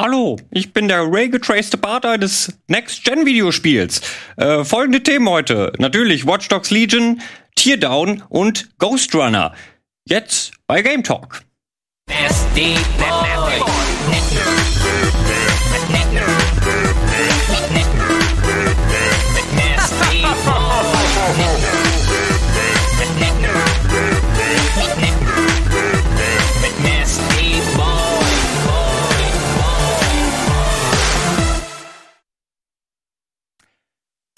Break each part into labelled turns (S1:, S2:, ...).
S1: Hallo, ich bin der Ray-getraced Partner des Next-Gen-Videospiels. Äh, folgende Themen heute. Natürlich Watch Dogs Legion, Teardown und Ghost Runner. Jetzt bei Game Talk. Nasty Boy.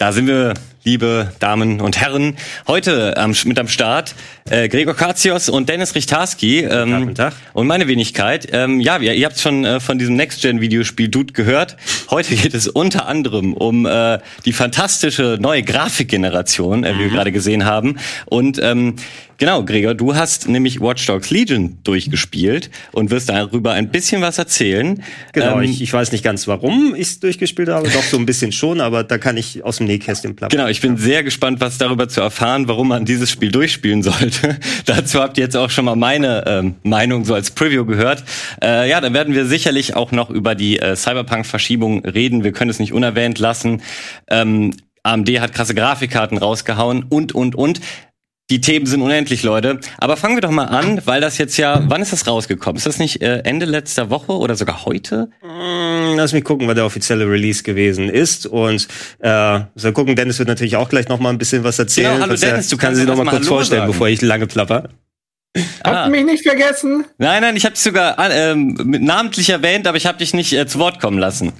S1: Da sind wir, liebe Damen und Herren, heute ähm, mit am Start äh, Gregor Katsios und Dennis Richtarski ähm, Guten Tag. und meine Wenigkeit. Ähm, ja, ihr, ihr habt schon äh, von diesem Next-Gen-Videospiel Dude gehört. Heute geht es unter anderem um äh, die fantastische neue Grafikgeneration, äh, wie mhm. wir gerade gesehen haben. Und ähm, Genau, Gregor, du hast nämlich Watch Dogs Legion durchgespielt und wirst darüber ein bisschen was erzählen.
S2: Genau, ähm, ich, ich weiß nicht ganz, warum ich es durchgespielt habe, doch so ein bisschen schon, aber da kann ich aus dem Nähkästchen plappern.
S1: Genau, ich bin sehr gespannt, was darüber zu erfahren, warum man dieses Spiel durchspielen sollte. Dazu habt ihr jetzt auch schon mal meine ähm, Meinung so als Preview gehört. Äh, ja, dann werden wir sicherlich auch noch über die äh, Cyberpunk-Verschiebung reden. Wir können es nicht unerwähnt lassen. Ähm, AMD hat krasse Grafikkarten rausgehauen und, und, und. Die Themen sind unendlich, Leute. Aber fangen wir doch mal an, weil das jetzt ja, wann ist das rausgekommen? Ist das nicht äh, Ende letzter Woche oder sogar heute?
S2: Mm, lass mich gucken, wann der offizielle Release gewesen ist. Und äh, so gucken, Dennis wird natürlich auch gleich noch mal ein bisschen was erzählen.
S1: Genau, hallo Dennis,
S2: du kannst sie noch mal kurz vorstellen, sagen. bevor ich lange plapper.
S3: Ah. Habt mich nicht vergessen?
S1: Nein, nein, ich habe dich sogar äh, namentlich erwähnt, aber ich habe dich nicht äh, zu Wort kommen lassen.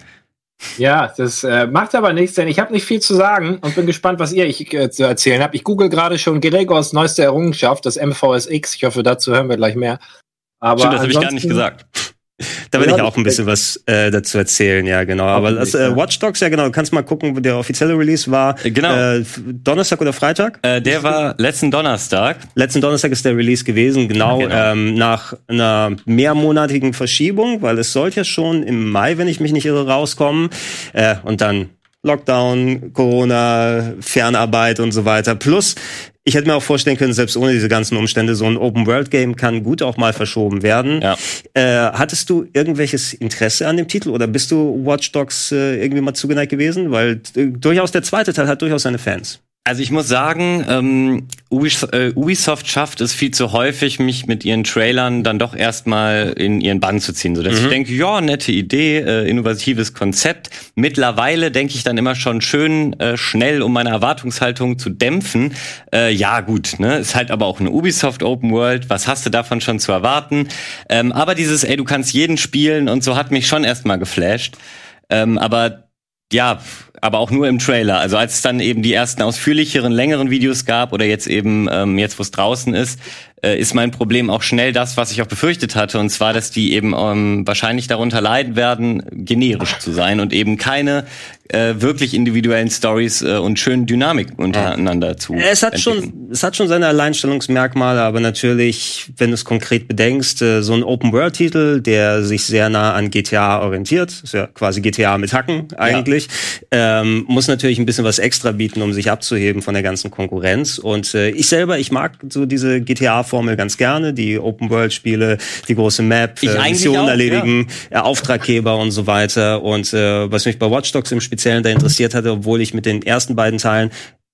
S3: Ja, das äh, macht aber nichts, denn ich habe nicht viel zu sagen und bin gespannt, was ihr ich, äh, zu erzählen habt. Ich google gerade schon Gregors neueste Errungenschaft, das MVSX. Ich hoffe, dazu hören wir gleich mehr.
S1: Aber Stimmt, das habe ich gar nicht gesagt.
S2: Da will ja, ich auch ein bisschen was äh, dazu erzählen, ja, genau. Aber das, äh, Watch Dogs, ja genau, du kannst mal gucken, wo der offizielle Release war.
S1: Äh, genau.
S2: Äh, Donnerstag oder Freitag?
S1: Äh, der war letzten Donnerstag.
S2: Letzten Donnerstag ist der Release gewesen, genau, genau. Ähm, nach einer mehrmonatigen Verschiebung, weil es sollte ja schon im Mai, wenn ich mich nicht irre, rauskommen. Äh, und dann Lockdown, Corona, Fernarbeit und so weiter. Plus, ich hätte mir auch vorstellen können, selbst ohne diese ganzen Umstände, so ein Open-World-Game kann gut auch mal verschoben werden. Ja. Äh, hattest du irgendwelches Interesse an dem Titel oder bist du Watch Dogs äh, irgendwie mal zugeneigt gewesen? Weil äh, durchaus der zweite Teil hat durchaus seine Fans.
S1: Also ich muss sagen, ähm, äh, Ubisoft schafft es viel zu häufig, mich mit ihren Trailern dann doch erstmal in ihren Bann zu ziehen, so dass mhm. ich denke, ja, nette Idee, äh, innovatives Konzept. Mittlerweile denke ich dann immer schon schön äh, schnell, um meine Erwartungshaltung zu dämpfen. Äh, ja, gut, ne, ist halt aber auch eine Ubisoft Open World. Was hast du davon schon zu erwarten? Ähm, aber dieses, ey, du kannst jeden spielen und so hat mich schon erstmal geflasht. Ähm, aber ja, aber auch nur im Trailer. Also als es dann eben die ersten ausführlicheren, längeren Videos gab oder jetzt eben ähm, jetzt, wo es draußen ist, äh, ist mein Problem auch schnell das, was ich auch befürchtet hatte, und zwar, dass die eben ähm, wahrscheinlich darunter leiden werden, generisch zu sein und eben keine äh, wirklich individuellen Stories äh, und schönen Dynamik untereinander zu.
S2: Es hat schon, es hat schon seine Alleinstellungsmerkmale, aber natürlich, wenn du es konkret bedenkst, äh, so ein Open-World-Titel, der sich sehr nah an GTA orientiert, ist ja quasi GTA mit Hacken eigentlich, ja. ähm, muss natürlich ein bisschen was extra bieten, um sich abzuheben von der ganzen Konkurrenz. Und äh, ich selber, ich mag so diese GTA-Formel ganz gerne, die Open-World-Spiele, die große Map, äh, Missionen erledigen, ja. Äh, Auftraggeber und so weiter. Und äh, was mich bei Watch Dogs im Speziellen da interessiert hatte, obwohl ich mit den ersten beiden Teilen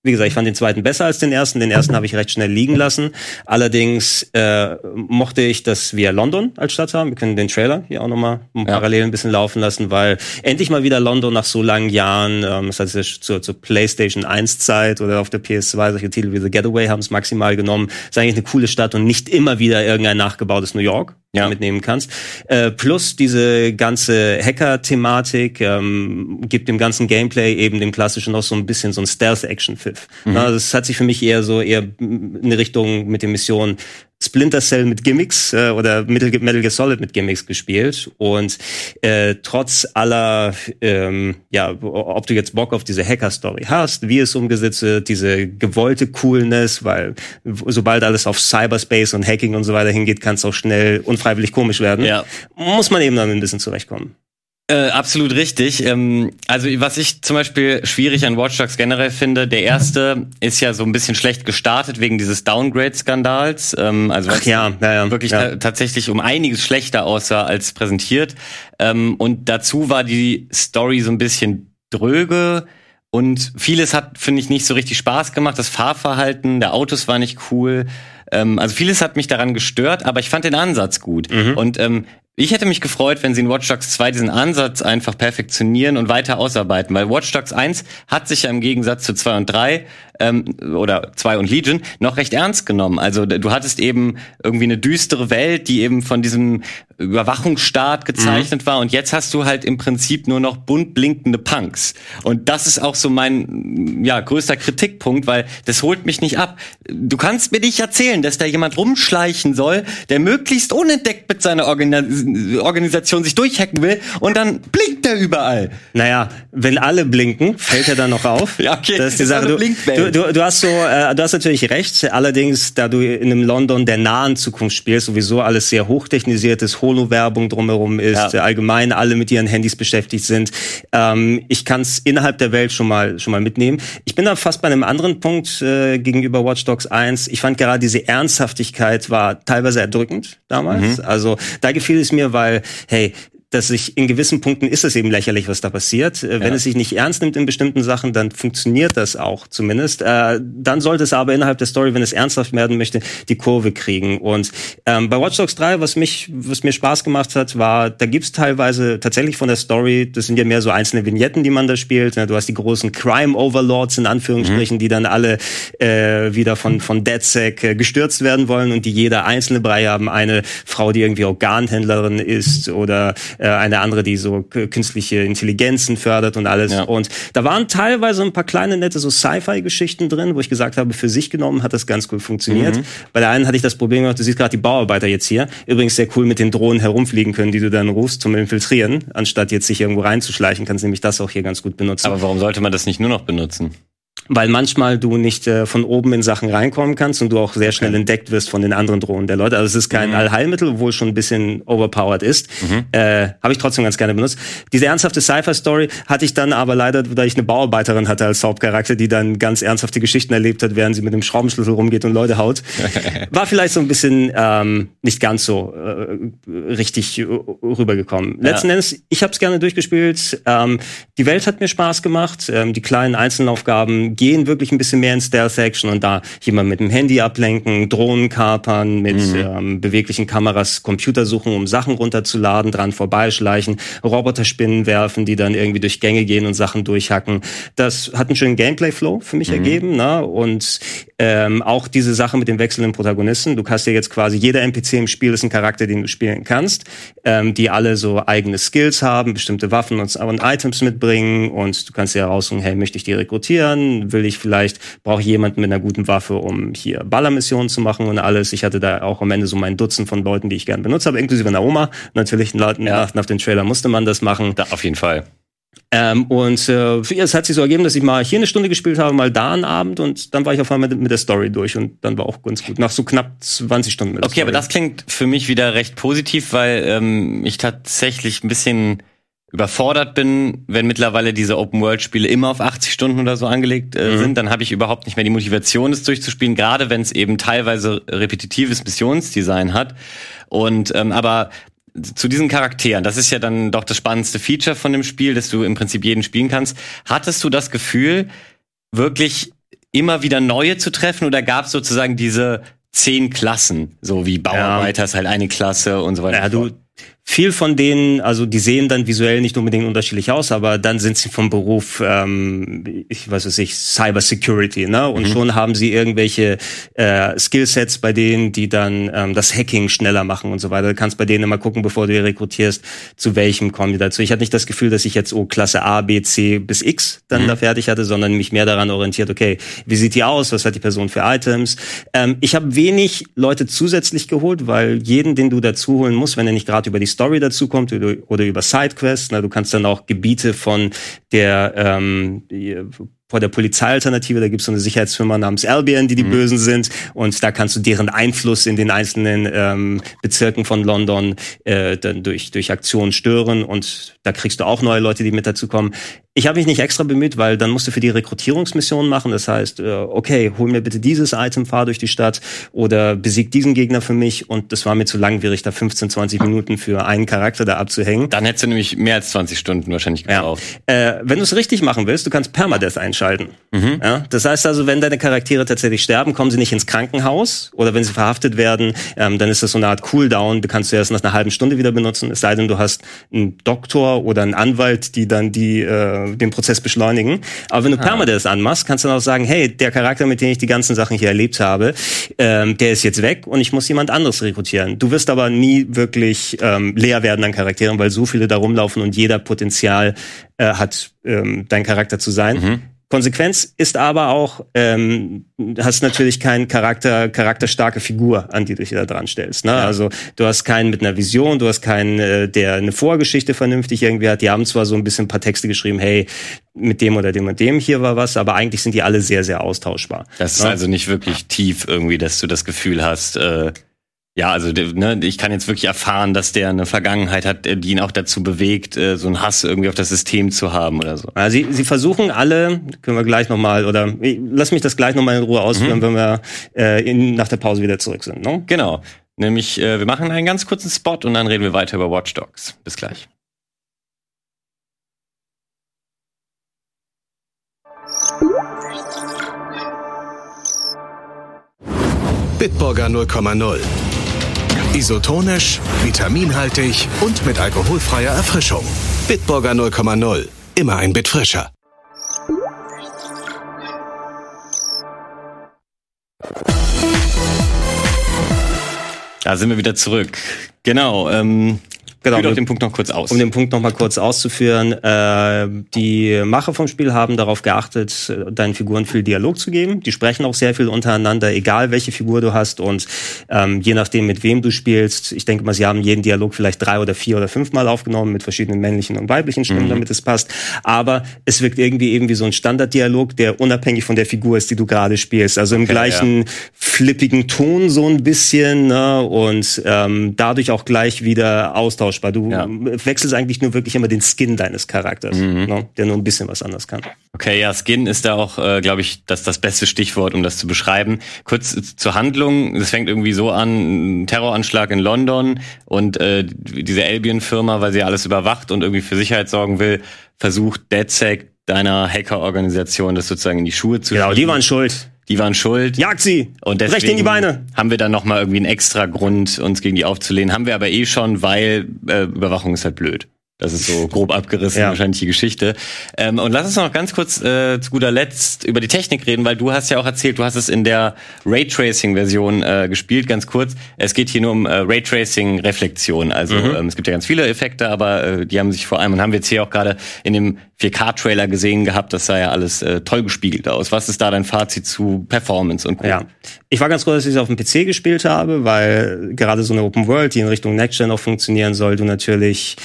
S2: wie gesagt, ich fand den zweiten besser als den ersten. Den ersten habe ich recht schnell liegen lassen. Allerdings äh, mochte ich, dass wir London als Stadt haben. Wir können den Trailer hier auch nochmal ja. parallel ein bisschen laufen lassen, weil endlich mal wieder London nach so langen Jahren, ähm, das heißt zur, zur PlayStation 1 Zeit oder auf der PS2, solche Titel wie The Getaway haben es maximal genommen. Ist eigentlich eine coole Stadt und nicht immer wieder irgendein nachgebautes New York ja. mitnehmen kannst. Äh, plus diese ganze Hacker-Thematik ähm, gibt dem ganzen Gameplay eben dem klassischen noch so ein bisschen so ein Stealth-Action-Pfiff. Mhm. Es hat sich für mich eher so eher in eine Richtung mit den Missionen Splinter Cell mit Gimmicks äh, oder Metal, Metal Gear Solid mit Gimmicks gespielt und äh, trotz aller ähm, ja ob du jetzt Bock auf diese Hacker Story hast wie es umgesetzt wird diese gewollte Coolness weil sobald alles auf Cyberspace und Hacking und so weiter hingeht kann es auch schnell unfreiwillig komisch werden ja. muss man eben dann ein bisschen zurechtkommen
S1: Äh, absolut richtig. Ähm, also was ich zum Beispiel schwierig an Watch Dogs generell finde, der erste ist ja so ein bisschen schlecht gestartet wegen dieses Downgrade-Skandals. Ähm, also
S2: Ach ja, ja, ja,
S1: wirklich
S2: ja.
S1: ta tatsächlich um einiges schlechter aussah als präsentiert. Ähm, und dazu war die Story so ein bisschen dröge. Und vieles hat, finde ich, nicht so richtig Spaß gemacht. Das Fahrverhalten der Autos war nicht cool. Ähm, also vieles hat mich daran gestört, aber ich fand den Ansatz gut.
S2: Mhm.
S1: Und ähm, ich hätte mich gefreut, wenn sie in Watch Dogs 2 diesen Ansatz einfach perfektionieren und weiter ausarbeiten, weil Watch Dogs 1 hat sich ja im Gegensatz zu 2 und 3 ähm, oder 2 und Legion noch recht ernst genommen. Also du hattest eben irgendwie eine düstere Welt, die eben von diesem Überwachungsstaat gezeichnet mhm. war und jetzt hast du halt im Prinzip nur noch bunt blinkende Punks. Und das ist auch so mein ja, größter Kritikpunkt, weil das holt mich nicht ab. Du kannst mir nicht erzählen, dass da jemand rumschleichen soll, der möglichst unentdeckt mit seiner Organisation Organisation sich durchhacken will und dann blinkt er überall.
S2: Naja, wenn alle blinken, fällt er dann noch auf.
S1: ja, okay.
S2: Das ist die Sache. Du, du, du, du hast so, äh, du hast natürlich recht. Allerdings, da du in einem London der nahen Zukunft spielst, sowieso alles sehr hochtechnisiert ist, Holo-Werbung drumherum ist, ja. allgemein alle mit ihren Handys beschäftigt sind. Ähm, ich kann es innerhalb der Welt schon mal schon mal mitnehmen. Ich bin da fast bei einem anderen Punkt äh, gegenüber Watch Dogs 1. Ich fand gerade diese Ernsthaftigkeit war teilweise erdrückend damals. Mhm. Also da gefiel es mir, weil, hey, dass sich in gewissen Punkten ist es eben lächerlich, was da passiert. Äh, wenn ja. es sich nicht ernst nimmt in bestimmten Sachen, dann funktioniert das auch zumindest. Äh, dann sollte es aber innerhalb der Story, wenn es ernsthaft werden möchte, die Kurve kriegen. Und ähm, bei Watch Dogs 3, was mich, was mir Spaß gemacht hat, war, da gibt's teilweise tatsächlich von der Story, das sind ja mehr so einzelne Vignetten, die man da spielt. Du hast die großen Crime Overlords in Anführungsstrichen, mhm. die dann alle äh, wieder von von DedSec äh, gestürzt werden wollen und die jeder einzelne Brei haben. Eine Frau, die irgendwie Organhändlerin ist oder äh, eine andere, die so künstliche Intelligenzen fördert und alles. Ja. Und da waren teilweise ein paar kleine nette so Sci-Fi-Geschichten drin, wo ich gesagt habe, für sich genommen hat das ganz cool funktioniert. Mhm. Bei der einen hatte ich das Problem gemacht, du siehst gerade die Bauarbeiter jetzt hier, übrigens sehr cool mit den Drohnen herumfliegen können, die du dann rufst zum Infiltrieren, anstatt jetzt sich irgendwo reinzuschleichen, kannst du nämlich das auch hier ganz gut benutzen.
S1: Aber warum sollte man das nicht nur noch benutzen?
S2: Weil manchmal du nicht äh, von oben in Sachen reinkommen kannst und du auch sehr schnell okay. entdeckt wirst von den anderen Drohnen der Leute. Also es ist kein mhm. Allheilmittel, obwohl es schon ein bisschen overpowered ist. Mhm. Äh, Habe ich trotzdem ganz gerne benutzt. Diese ernsthafte Sci-Fi-Story hatte ich dann aber leider, da ich eine Bauarbeiterin hatte als Hauptcharakter, die dann ganz ernsthafte Geschichten erlebt hat, während sie mit dem Schraubenschlüssel rumgeht und Leute haut. War vielleicht so ein bisschen ähm, nicht ganz so äh, richtig rübergekommen. Ja. Letzten Endes, ich habe es gerne durchgespielt. Ähm, die Welt hat mir Spaß gemacht. Ähm, die kleinen Einzelaufgaben gehen wirklich ein bisschen mehr in Stealth-Action und da jemand mit dem Handy ablenken, Drohnen kapern, mit mhm. ähm, beweglichen Kameras Computer suchen, um Sachen runterzuladen, dran vorbeischleichen, Roboterspinnen werfen, die dann irgendwie durch Gänge gehen und Sachen durchhacken. Das hat einen schönen Gameplay-Flow für mich mhm. ergeben. Ne? Und ähm, auch diese Sache mit den wechselnden Protagonisten. Du hast ja jetzt quasi jeder NPC im Spiel ist ein Charakter, den du spielen kannst, ähm, die alle so eigene Skills haben, bestimmte Waffen und, und Items mitbringen und du kannst ja herausfinden, hey, möchte ich die rekrutieren? Will ich vielleicht, brauche ich jemanden mit einer guten Waffe, um hier Ballermissionen zu machen und alles. Ich hatte da auch am Ende so mein Dutzend von Leuten, die ich gerne benutzt habe, inklusive einer Oma. Natürlich, nach, ja. nach dem Trailer musste man das machen.
S1: Da, auf jeden Fall.
S2: Ähm, und äh, es hat sich so ergeben, dass ich mal hier eine Stunde gespielt habe, mal da einen Abend und dann war ich auf einmal mit, mit der Story durch und dann war auch ganz gut. Nach so knapp 20 Stunden
S1: mit Okay, Story. aber das klingt für mich wieder recht positiv, weil ähm, ich tatsächlich ein bisschen überfordert bin, wenn mittlerweile diese Open-World-Spiele immer auf 80 Stunden oder so angelegt äh, mhm. sind, dann habe ich überhaupt nicht mehr die Motivation, es durchzuspielen, gerade wenn es eben teilweise repetitives Missionsdesign hat. Und ähm, aber zu diesen Charakteren, das ist ja dann doch das spannendste Feature von dem Spiel, dass du im Prinzip jeden spielen kannst. Hattest du das Gefühl, wirklich immer wieder neue zu treffen oder gab es sozusagen diese zehn Klassen, so wie Bauarbeiter ja. ist halt eine Klasse und so weiter?
S2: Ja, du, viel von denen, also die sehen dann visuell nicht unbedingt unterschiedlich aus, aber dann sind sie vom Beruf, ähm, ich weiß es nicht, Cyber Security, ne? Und mhm. schon haben sie irgendwelche äh, Skillsets bei denen, die dann ähm, das Hacking schneller machen und so weiter. Du kannst bei denen immer gucken, bevor du die rekrutierst, zu welchem kommen die dazu. Ich hatte nicht das Gefühl, dass ich jetzt oh Klasse A, B, C bis X dann mhm. da fertig hatte, sondern mich mehr daran orientiert, okay, wie sieht die aus, was hat die Person für Items. Ähm, ich habe wenig Leute zusätzlich geholt, weil jeden, den du dazu holen musst, wenn er nicht gerade über die Story dazu kommt oder über Sidequests. Na, du kannst dann auch Gebiete von der ähm, vor der Polizeialternative, da gibt es so eine Sicherheitsfirma namens Albion, die die mhm. Bösen sind und da kannst du deren Einfluss in den einzelnen ähm, Bezirken von London äh, dann durch, durch Aktionen stören und da kriegst du auch neue Leute, die mit dazu kommen. Ich habe mich nicht extra bemüht, weil dann musst du für die Rekrutierungsmission machen. Das heißt, äh, okay, hol mir bitte dieses Item, fahr durch die Stadt oder besieg diesen Gegner für mich. Und das war mir zu langwierig, da 15, 20 Minuten für einen Charakter da abzuhängen.
S1: Dann hättest du nämlich mehr als 20 Stunden wahrscheinlich gebraucht.
S2: Ja. Äh, wenn du es richtig machen willst, du kannst Permadeath einschalten. Mhm. Ja? Das heißt also, wenn deine Charaktere tatsächlich sterben, kommen sie nicht ins Krankenhaus oder wenn sie verhaftet werden, ähm, dann ist das so eine Art Cooldown. Du kannst du erst nach einer halben Stunde wieder benutzen. Es sei denn, du hast einen Doktor oder einen Anwalt, die dann die äh, den Prozess beschleunigen. Aber wenn du ah. Permadeath anmachst, kannst du dann auch sagen, hey, der Charakter, mit dem ich die ganzen Sachen hier erlebt habe, ähm, der ist jetzt weg und ich muss jemand anderes rekrutieren. Du wirst aber nie wirklich ähm, leer werden an Charakteren, weil so viele da rumlaufen und jeder Potenzial äh, hat, ähm, dein Charakter zu sein. Mhm. Konsequenz ist aber auch, ähm, hast natürlich keinen Charakter, charakterstarke Figur, an die du dich da dran stellst. Ne? Ja. Also du hast keinen mit einer Vision, du hast keinen, äh, der eine Vorgeschichte vernünftig irgendwie hat. Die haben zwar so ein bisschen ein paar Texte geschrieben, hey, mit dem oder dem und dem hier war was, aber eigentlich sind die alle sehr, sehr austauschbar.
S1: Das ist ne? also nicht wirklich tief irgendwie, dass du das Gefühl hast, äh ja, also ne, ich kann jetzt wirklich erfahren, dass der eine Vergangenheit hat, äh, die ihn auch dazu bewegt, äh, so einen Hass irgendwie auf das System zu haben oder so.
S2: Ja, sie, sie versuchen alle, können wir gleich nochmal, oder lass mich das gleich nochmal in Ruhe ausführen, mhm. wenn wir äh, in, nach der Pause wieder zurück sind. Ne?
S1: Genau. Nämlich, äh, wir machen einen ganz kurzen Spot und dann reden wir weiter über Watch Dogs. Bis gleich.
S4: Bitburger 0,0 Isotonisch, vitaminhaltig und mit alkoholfreier Erfrischung. Bitburger 0,0. Immer ein Bit frischer.
S1: Da sind wir wieder zurück. Genau. Ähm,
S2: Genau, Führ doch den Punkt noch kurz aus. Um den Punkt noch mal kurz auszuführen, äh, die Macher vom Spiel haben darauf geachtet, deinen Figuren viel Dialog zu geben. Die sprechen auch sehr viel untereinander, egal welche Figur du hast und ähm, je nachdem, mit wem du spielst. Ich denke mal, sie haben jeden Dialog vielleicht drei oder vier oder fünfmal aufgenommen mit verschiedenen männlichen und weiblichen Stimmen, mhm. damit es passt. Aber es wirkt irgendwie eben wie so ein Standarddialog, der unabhängig von der Figur ist, die du gerade spielst. Also im okay, gleichen ja. flippigen Ton so ein bisschen ne? und ähm, dadurch auch gleich wieder Austausch austauschbar. Du ja. wechselst eigentlich nur wirklich immer den Skin deines Charakters, mhm. ne, der nur ein bisschen was anders kann.
S1: Okay, ja, Skin ist da auch, äh, glaube ich, das das beste Stichwort, um das zu beschreiben. Kurz äh, zur Handlung. Es fängt irgendwie so an, ein Terroranschlag in London und äh, diese Albion-Firma, weil sie alles überwacht und irgendwie für Sicherheit sorgen will, versucht DedSec deiner Hackerorganisation das sozusagen in die Schuhe zu
S2: Genau, schieben. die waren schuld
S1: die waren schuld.
S2: Jagt sie!
S1: Und deswegen
S2: Recht in die Beine!
S1: Haben wir dann nochmal irgendwie einen extra Grund, uns gegen die aufzulehnen. Haben wir aber eh schon, weil äh, Überwachung ist halt blöd. Das ist so grob abgerissen ja. wahrscheinlich die Geschichte. Ähm, und lass uns noch ganz kurz äh, zu guter Letzt über die Technik reden, weil du hast ja auch erzählt, du hast es in der Raytracing-Version äh, gespielt, ganz kurz. Es geht hier nur um äh, Raytracing-Reflexion. Also mhm. ähm, es gibt ja ganz viele Effekte, aber äh, die haben sich vor allem, und haben wir jetzt hier auch gerade in dem 4K-Trailer gesehen gehabt, das sah ja alles äh, toll gespiegelt aus. Was ist da dein Fazit zu Performance und
S2: Co.? Ja, ich war ganz froh, dass ich es auf dem PC gespielt habe, weil gerade so eine Open World, die in Richtung Next Gen auch funktionieren soll, du natürlich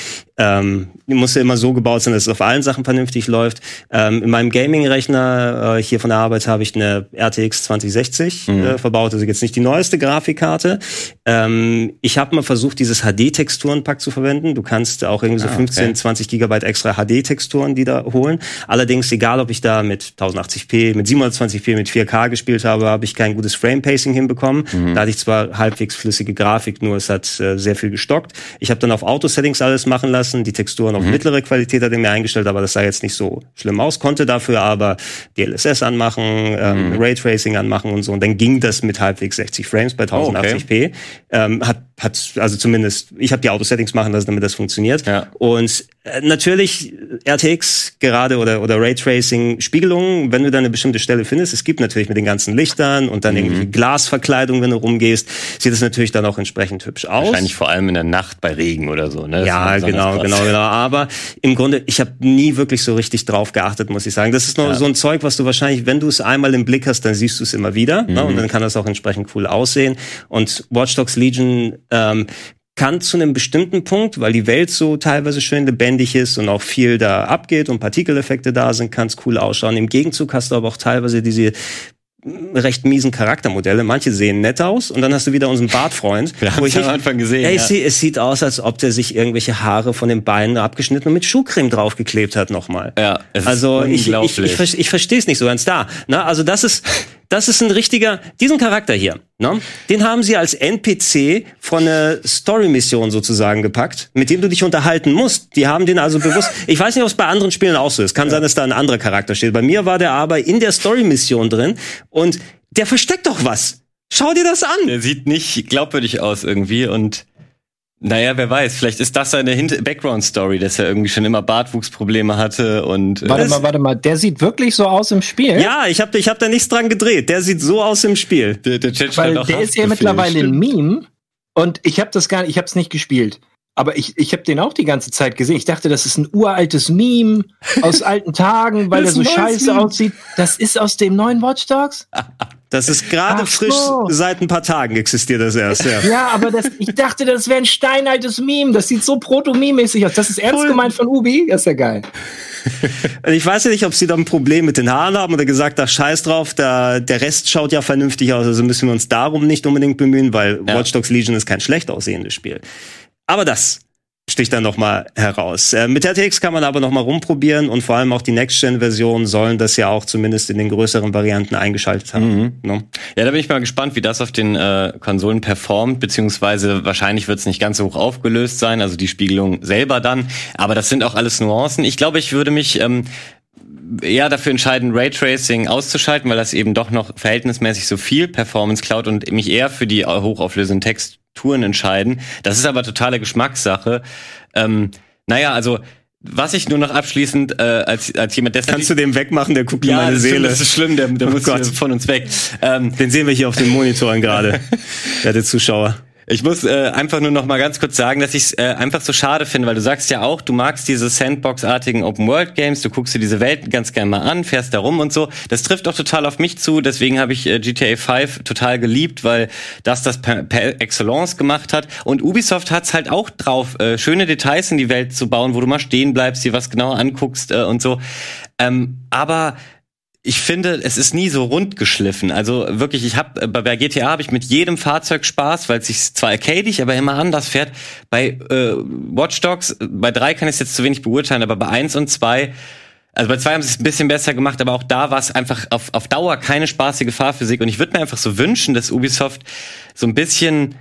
S2: ähm, muss ja immer so gebaut sein, dass es auf allen Sachen vernünftig läuft. Ähm, in meinem Gaming-Rechner äh, hier von der Arbeit habe ich eine RTX 2060 mhm. äh, verbaut, also jetzt nicht die neueste Grafikkarte. Ähm, ich habe mal versucht, dieses HD-Texturenpack zu verwenden. Du kannst auch irgendwie so ah, 15, okay. 20 Gigabyte extra HD-Texturen die da holen. Allerdings, egal ob ich da mit 1080p, mit 720p, mit 4K gespielt habe, habe ich kein gutes Frame-Pacing hinbekommen. Mhm. Da hatte ich zwar halbwegs flüssige Grafik, nur es hat äh, sehr viel gestockt. Ich habe dann auf Auto-Settings alles machen lassen, die Texturen auf mhm. mittlere Qualität hat er mir eingestellt, aber das sah jetzt nicht so schlimm aus, konnte dafür aber DLSS anmachen, ähm, mhm. Raytracing anmachen und so und dann ging das mit halbwegs 60 Frames bei 1080p. Oh, okay. ähm, hat hat also zumindest ich habe die Auto-Settings machen lassen, damit das funktioniert. Ja. Und äh, natürlich RTX gerade oder oder Raytracing Spiegelungen, wenn du da eine bestimmte Stelle findest, es gibt natürlich mit den ganzen Lichtern und dann mhm. irgendwie Glasverkleidung, wenn du rumgehst, sieht es natürlich dann auch entsprechend hübsch aus.
S1: Wahrscheinlich vor allem in der Nacht bei Regen oder so, ne?
S2: Das ja, genau, genau, genau. Aber im Grunde, ich habe nie wirklich so richtig drauf geachtet, muss ich sagen. Das ist noch ja. so ein Zeug, was du wahrscheinlich, wenn du es einmal im Blick hast, dann siehst du es immer wieder, mhm. ne? Und dann kann das auch entsprechend cool aussehen. Und Watch Dogs Legion ähm, kann zu einem bestimmten Punkt, weil die Welt so teilweise schön lebendig ist und auch viel da abgeht und Partikeleffekte da sind, kann es cool ausschauen. Im Gegenzug hast du aber auch teilweise diese recht miesen Charaktermodelle. Manche sehen nett aus und dann hast du wieder unseren Bartfreund.
S1: Wir haben es am Anfang gesehen.
S2: Ey,
S1: ja.
S2: sie, es sieht aus, als ob der sich irgendwelche Haare von den Beinen abgeschnitten und mit Schuhcreme draufgeklebt hat nochmal.
S1: Ja, es
S2: also
S1: ist
S2: ich, ich,
S1: unglaublich.
S2: ich, ich, ich verstehe es nicht so ganz da. Na, also das ist, das ist ein richtiger, diesen Charakter hier, ne? den haben sie als NPC von einer Story-Mission sozusagen gepackt, mit dem du dich unterhalten musst. Die haben den also bewusst, ich weiß nicht, ob es bei anderen Spielen auch so ist, kann sein, dass da ein anderer Charakter steht. Bei mir war der aber in der Story-Mission drin und der versteckt doch was. Schau dir das an.
S1: Der sieht nicht glaubwürdig aus irgendwie und naja, wer weiß, vielleicht ist das seine Hint- Background-Story, dass er irgendwie schon immer Bartwuchsprobleme hatte und äh,
S3: Warte mal, warte mal, der sieht wirklich so aus im Spiel?
S2: Ja, ich habe ich hab da nichts dran gedreht. Der sieht so aus im Spiel.
S1: der, der Chat
S3: Weil
S1: auch
S3: der ist ja mittlerweile ein. Meme und ich habe das gar nicht, ich habe es nicht gespielt. Aber ich, ich habe den auch die ganze Zeit gesehen. Ich dachte, das ist ein uraltes Meme aus alten Tagen, weil er so scheiße
S2: Meme.
S3: aussieht. Das ist aus dem neuen Watch Dogs?
S2: Das ist gerade
S3: Ach
S2: frisch,
S3: so.
S2: seit ein paar Tagen existiert das erst. Ja.
S3: Ja, aber das, ich dachte, das wäre ein steinaltes Meme. Das sieht so proto-meme-mäßig aus. Das ist ernst
S2: Voll.
S3: gemeint von Ubi? Das ist ja geil.
S2: Ich weiß ja nicht, ob sie da ein Problem mit den Haaren haben oder gesagt, ach scheiß drauf, da, der Rest schaut ja vernünftig aus, also müssen wir uns darum nicht unbedingt bemühen, weil
S1: Ja.
S2: Watch Dogs Legion ist kein schlecht aussehendes Spiel. Aber das sticht dann noch mal heraus. Äh, mit RTX kann man aber noch mal rumprobieren und vor allem auch die Next-Gen-Versionen sollen das ja auch zumindest in den größeren Varianten eingeschaltet haben. Ne?
S1: Ja, da bin ich mal gespannt, wie das auf den äh, Konsolen performt, beziehungsweise wahrscheinlich wird es nicht ganz so hoch aufgelöst sein, also die Spiegelung selber dann. Aber das sind auch alles Nuancen. Ich glaube, ich würde mich ähm, eher dafür entscheiden, Raytracing auszuschalten, weil das eben doch noch verhältnismäßig so viel Performance klaut und mich eher für die hochauflösenden Texturen entscheiden. Das ist aber totale Geschmackssache. Ähm, naja, also was ich nur noch abschließend äh, als, als jemand, der
S2: Kannst du den wegmachen, der guckt
S1: ja,
S2: meine
S1: schlimm,
S2: Seele.
S1: das ist schlimm, der, der
S2: Oh
S1: muss
S2: Gott.
S1: von uns weg. Ähm,
S2: Den sehen wir hier auf den Monitoren gerade, werte Zuschauer.
S1: Ich muss äh, einfach nur noch mal ganz kurz sagen, dass ich es äh, einfach so schade finde, weil du sagst ja auch, du magst diese Sandbox-artigen Open-World-Games, du guckst dir diese Welten ganz gerne mal an, fährst da rum und so. Das trifft auch total auf mich zu, deswegen habe ich äh, GTA 5 total geliebt, weil das das per, per Excellence gemacht hat. Und Ubisoft hat's halt auch drauf, äh, schöne Details in die Welt zu bauen, wo du mal stehen bleibst, dir was genauer anguckst äh, und so. Ähm, aber ich finde, es ist nie so rund geschliffen. Also wirklich, ich habe bei GTA habe ich mit jedem Fahrzeug Spaß, weil es sich zwar arcadig, aber immer anders fährt. Bei äh, Watch Dogs, bei drei kann ich es jetzt zu wenig beurteilen, aber bei eins und zwei also bei zwei haben sie es ein bisschen besser gemacht, aber auch da war es einfach auf, auf Dauer keine spaßige Fahrphysik. Und ich würde mir einfach so wünschen, dass Ubisoft so ein bisschen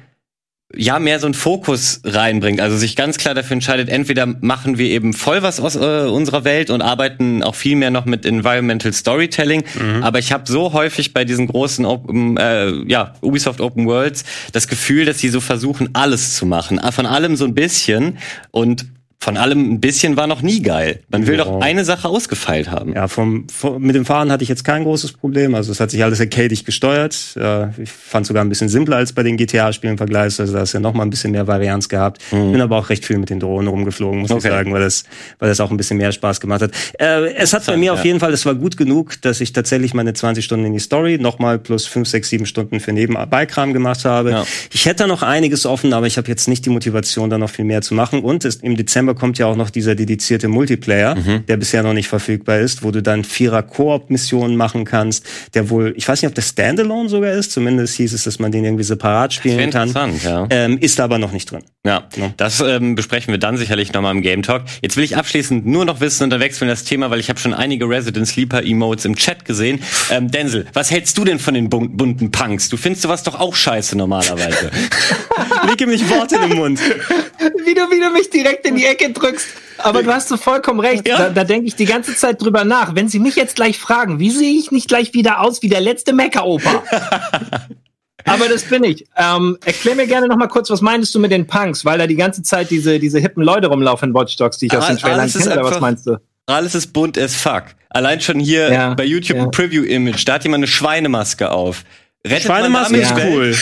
S1: ja mehr so einen Fokus reinbringt, also sich ganz klar dafür entscheidet, entweder machen wir eben voll was aus äh, unserer Welt und arbeiten auch viel mehr noch mit Environmental Storytelling, aber ich habe so häufig bei diesen großen Open, äh, ja, Ubisoft Open Worlds das Gefühl, dass sie so versuchen alles zu machen, von allem so ein bisschen. Und von allem ein bisschen war noch nie geil. Man will
S2: Ja.
S1: doch eine Sache ausgefeilt haben.
S2: Ja, vom, vom, mit dem Fahren hatte ich jetzt kein großes Problem. Also es hat sich alles arcadig gesteuert. Äh, ich fand sogar ein bisschen simpler als bei den GTA-Spielen im Vergleich. Also da ist ja noch mal ein bisschen mehr Varianz gehabt. Bin aber auch recht viel mit den Drohnen rumgeflogen, muss ich
S1: Okay.
S2: sagen, weil das, weil das auch ein bisschen mehr Spaß gemacht hat. Äh, es hat bei mir
S1: ja.
S2: auf jeden Fall, es war gut genug, dass ich tatsächlich meine 20 Stunden in die Story nochmal plus 5, 6, 7 Stunden für Nebenbeikram gemacht habe.
S1: Ja.
S2: Ich hätte da noch einiges offen, aber ich habe jetzt nicht die Motivation, da noch viel mehr zu machen. Und es, im Dezember kommt ja auch noch dieser dedizierte Multiplayer,
S1: Mhm.
S2: der bisher noch nicht verfügbar ist, wo du dann vierer Koop-Missionen machen kannst, der wohl, ich weiß nicht, ob der Standalone sogar ist, zumindest hieß es, dass man den irgendwie separat spielen kann.
S1: interessant, ja.
S2: Ähm, ist aber noch nicht drin.
S1: Ja, das ähm, besprechen wir dann sicherlich nochmal im Game Talk. Jetzt will ich abschließend nur noch wissen, und dann wechseln wir das Thema, weil ich habe schon einige Resident Sleeper Emotes im Chat gesehen. Ähm, Denzel, was hältst du denn von den bun bunten Punks? Du findest sowas doch auch scheiße normalerweise.
S2: Leg ihm nicht Worte in den Mund.
S3: Wie du, wie du mich direkt in die Ecke drückst. Aber du hast so vollkommen recht.
S1: Ja.
S3: Da, da denke ich die ganze Zeit drüber nach. Wenn sie mich jetzt gleich fragen, wie sehe ich nicht gleich wieder aus wie der letzte Mecha-Opa? Aber das bin ich. Ähm, erklär mir gerne noch mal kurz, was meinst du mit den Punks? Weil da die ganze Zeit diese, diese hippen Leute rumlaufen in Watch Dogs, die ich aus den
S1: Alles-
S3: Trailern
S1: alles ist
S3: kenne, oder was meinst du?
S1: Alles ist bunt as fuck. Allein schon hier
S3: Ja,
S1: bei YouTube
S3: ja.
S1: ein Preview-Image, da hat jemand eine Schweinemaske auf. Rettet
S2: Schweinemaske ist cool.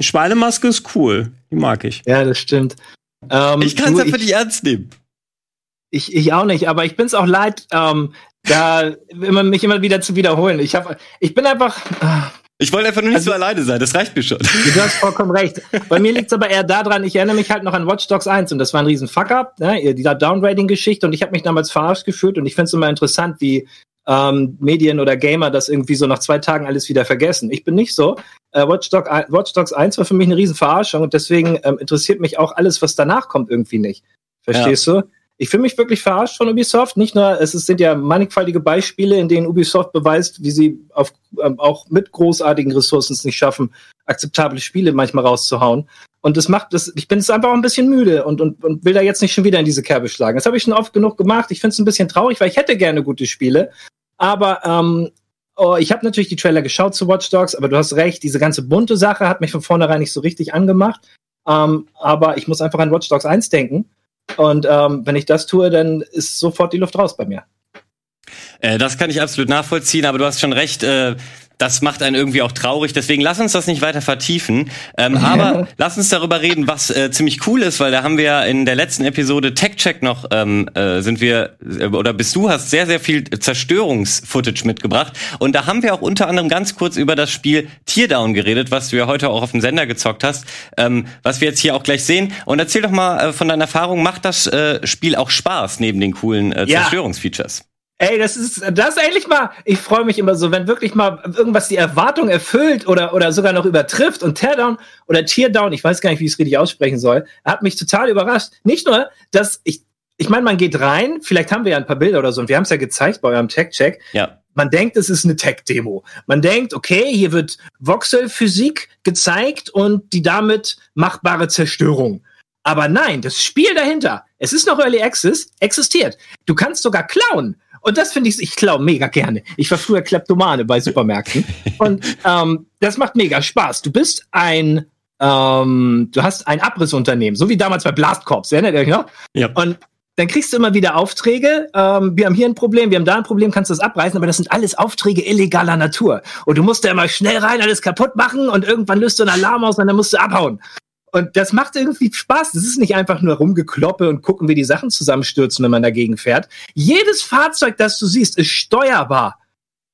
S2: Schweinemaske ist cool. Die mag ich.
S3: Ja, das stimmt. Ähm,
S1: Ich kann es einfach nicht ernst nehmen.
S3: Ich, ich auch nicht, aber ich bin's auch leid, ähm, da immer, mich immer wieder zu wiederholen. Ich, hab, ich bin einfach, ah,
S1: Ich wollte einfach nur nicht also, so alleine sein, das reicht mir schon.
S3: Du hast vollkommen recht. Bei mir liegt es aber eher daran, ich erinnere mich halt noch an Watch Dogs 1 und das war ein riesen Fuck-up, ne? dieser Downrating-Geschichte und ich habe mich damals verarscht gefühlt und ich finde es immer interessant, wie ähm, Medien oder Gamer das irgendwie so nach zwei Tagen alles wieder vergessen. Ich bin nicht so. Äh, Watch, Dog, Watch Dogs 1 war für mich eine riesen Verarschung und deswegen ähm, interessiert mich auch alles, was danach kommt, irgendwie nicht. Verstehst ja. du? ich fühle mich wirklich verarscht von Ubisoft. Nicht nur, es sind ja mannigfaltige Beispiele, in denen Ubisoft beweist, wie sie auf, ähm, auch mit großartigen Ressourcen es nicht schaffen, akzeptable Spiele manchmal rauszuhauen. Und das macht das, ich bin es einfach auch ein bisschen müde und, und, und will da jetzt nicht schon wieder in diese Kerbe schlagen. Das habe ich schon oft genug gemacht. Ich finde es ein bisschen traurig, weil ich hätte gerne gute Spiele. Aber ähm, oh, ich habe natürlich die Trailer geschaut zu Watch Dogs, aber du hast recht, diese ganze bunte Sache hat mich von vornherein nicht so richtig angemacht. Ähm, aber ich muss einfach an Watch Dogs 1 denken. Und ähm, wenn ich das tue, dann ist sofort die Luft raus bei mir.
S1: Äh, das kann ich absolut nachvollziehen, aber du hast schon recht. Äh, das macht einen irgendwie auch traurig. Deswegen lass uns das nicht weiter vertiefen. Ähm, aber lass uns darüber reden, was äh, ziemlich cool ist, weil da haben wir ja in der letzten Episode Tech Check noch ähm, äh, sind wir äh, oder bist du hast sehr sehr viel Zerstörungsfootage mitgebracht und da haben wir auch unter anderem ganz kurz über das Spiel Teardown geredet, was du ja heute auch auf dem Sender gezockt hast, ähm, was wir jetzt hier auch gleich sehen. Und erzähl doch mal äh, von deiner Erfahrung. Macht das äh, Spiel auch Spaß neben den coolen äh, Zerstörungsfeatures? Ja.
S3: Ey, das ist das ist endlich mal. Ich freue mich immer so, wenn wirklich mal irgendwas die Erwartung erfüllt oder oder sogar noch übertrifft und Teardown oder Teardown, ich weiß gar nicht, wie ich es richtig aussprechen soll, hat mich total überrascht. Nicht nur, dass ich ich meine, man geht rein, vielleicht haben wir ja ein paar Bilder oder so und wir haben es ja gezeigt bei eurem Tech Check.
S1: Ja.
S3: Man denkt, es ist eine Tech-Demo. Man denkt, okay, hier wird Voxel-Physik gezeigt und die damit machbare Zerstörung. Aber nein, das Spiel dahinter, es ist noch Early Access, existiert. Du kannst sogar klauen. Und das finde ich, ich klaue mega gerne. Ich war früher Kleptomane bei Supermärkten. und ähm, das macht mega Spaß. Du bist ein, ähm, du hast ein Abrissunternehmen, so wie damals bei Blast Corps, erinnert ihr euch noch? Ja. Und dann kriegst du immer wieder Aufträge. Ähm, wir haben hier ein Problem, wir haben da ein Problem, kannst du das abreißen, aber das sind alles Aufträge illegaler Natur. Und du musst da immer schnell rein, alles kaputt machen und irgendwann löst du einen Alarm aus und dann musst du abhauen. Und das macht irgendwie Spaß. Das ist nicht einfach nur rumgekloppe und gucken, wie die Sachen zusammenstürzen, wenn man dagegen fährt. Jedes Fahrzeug, das du siehst, ist steuerbar.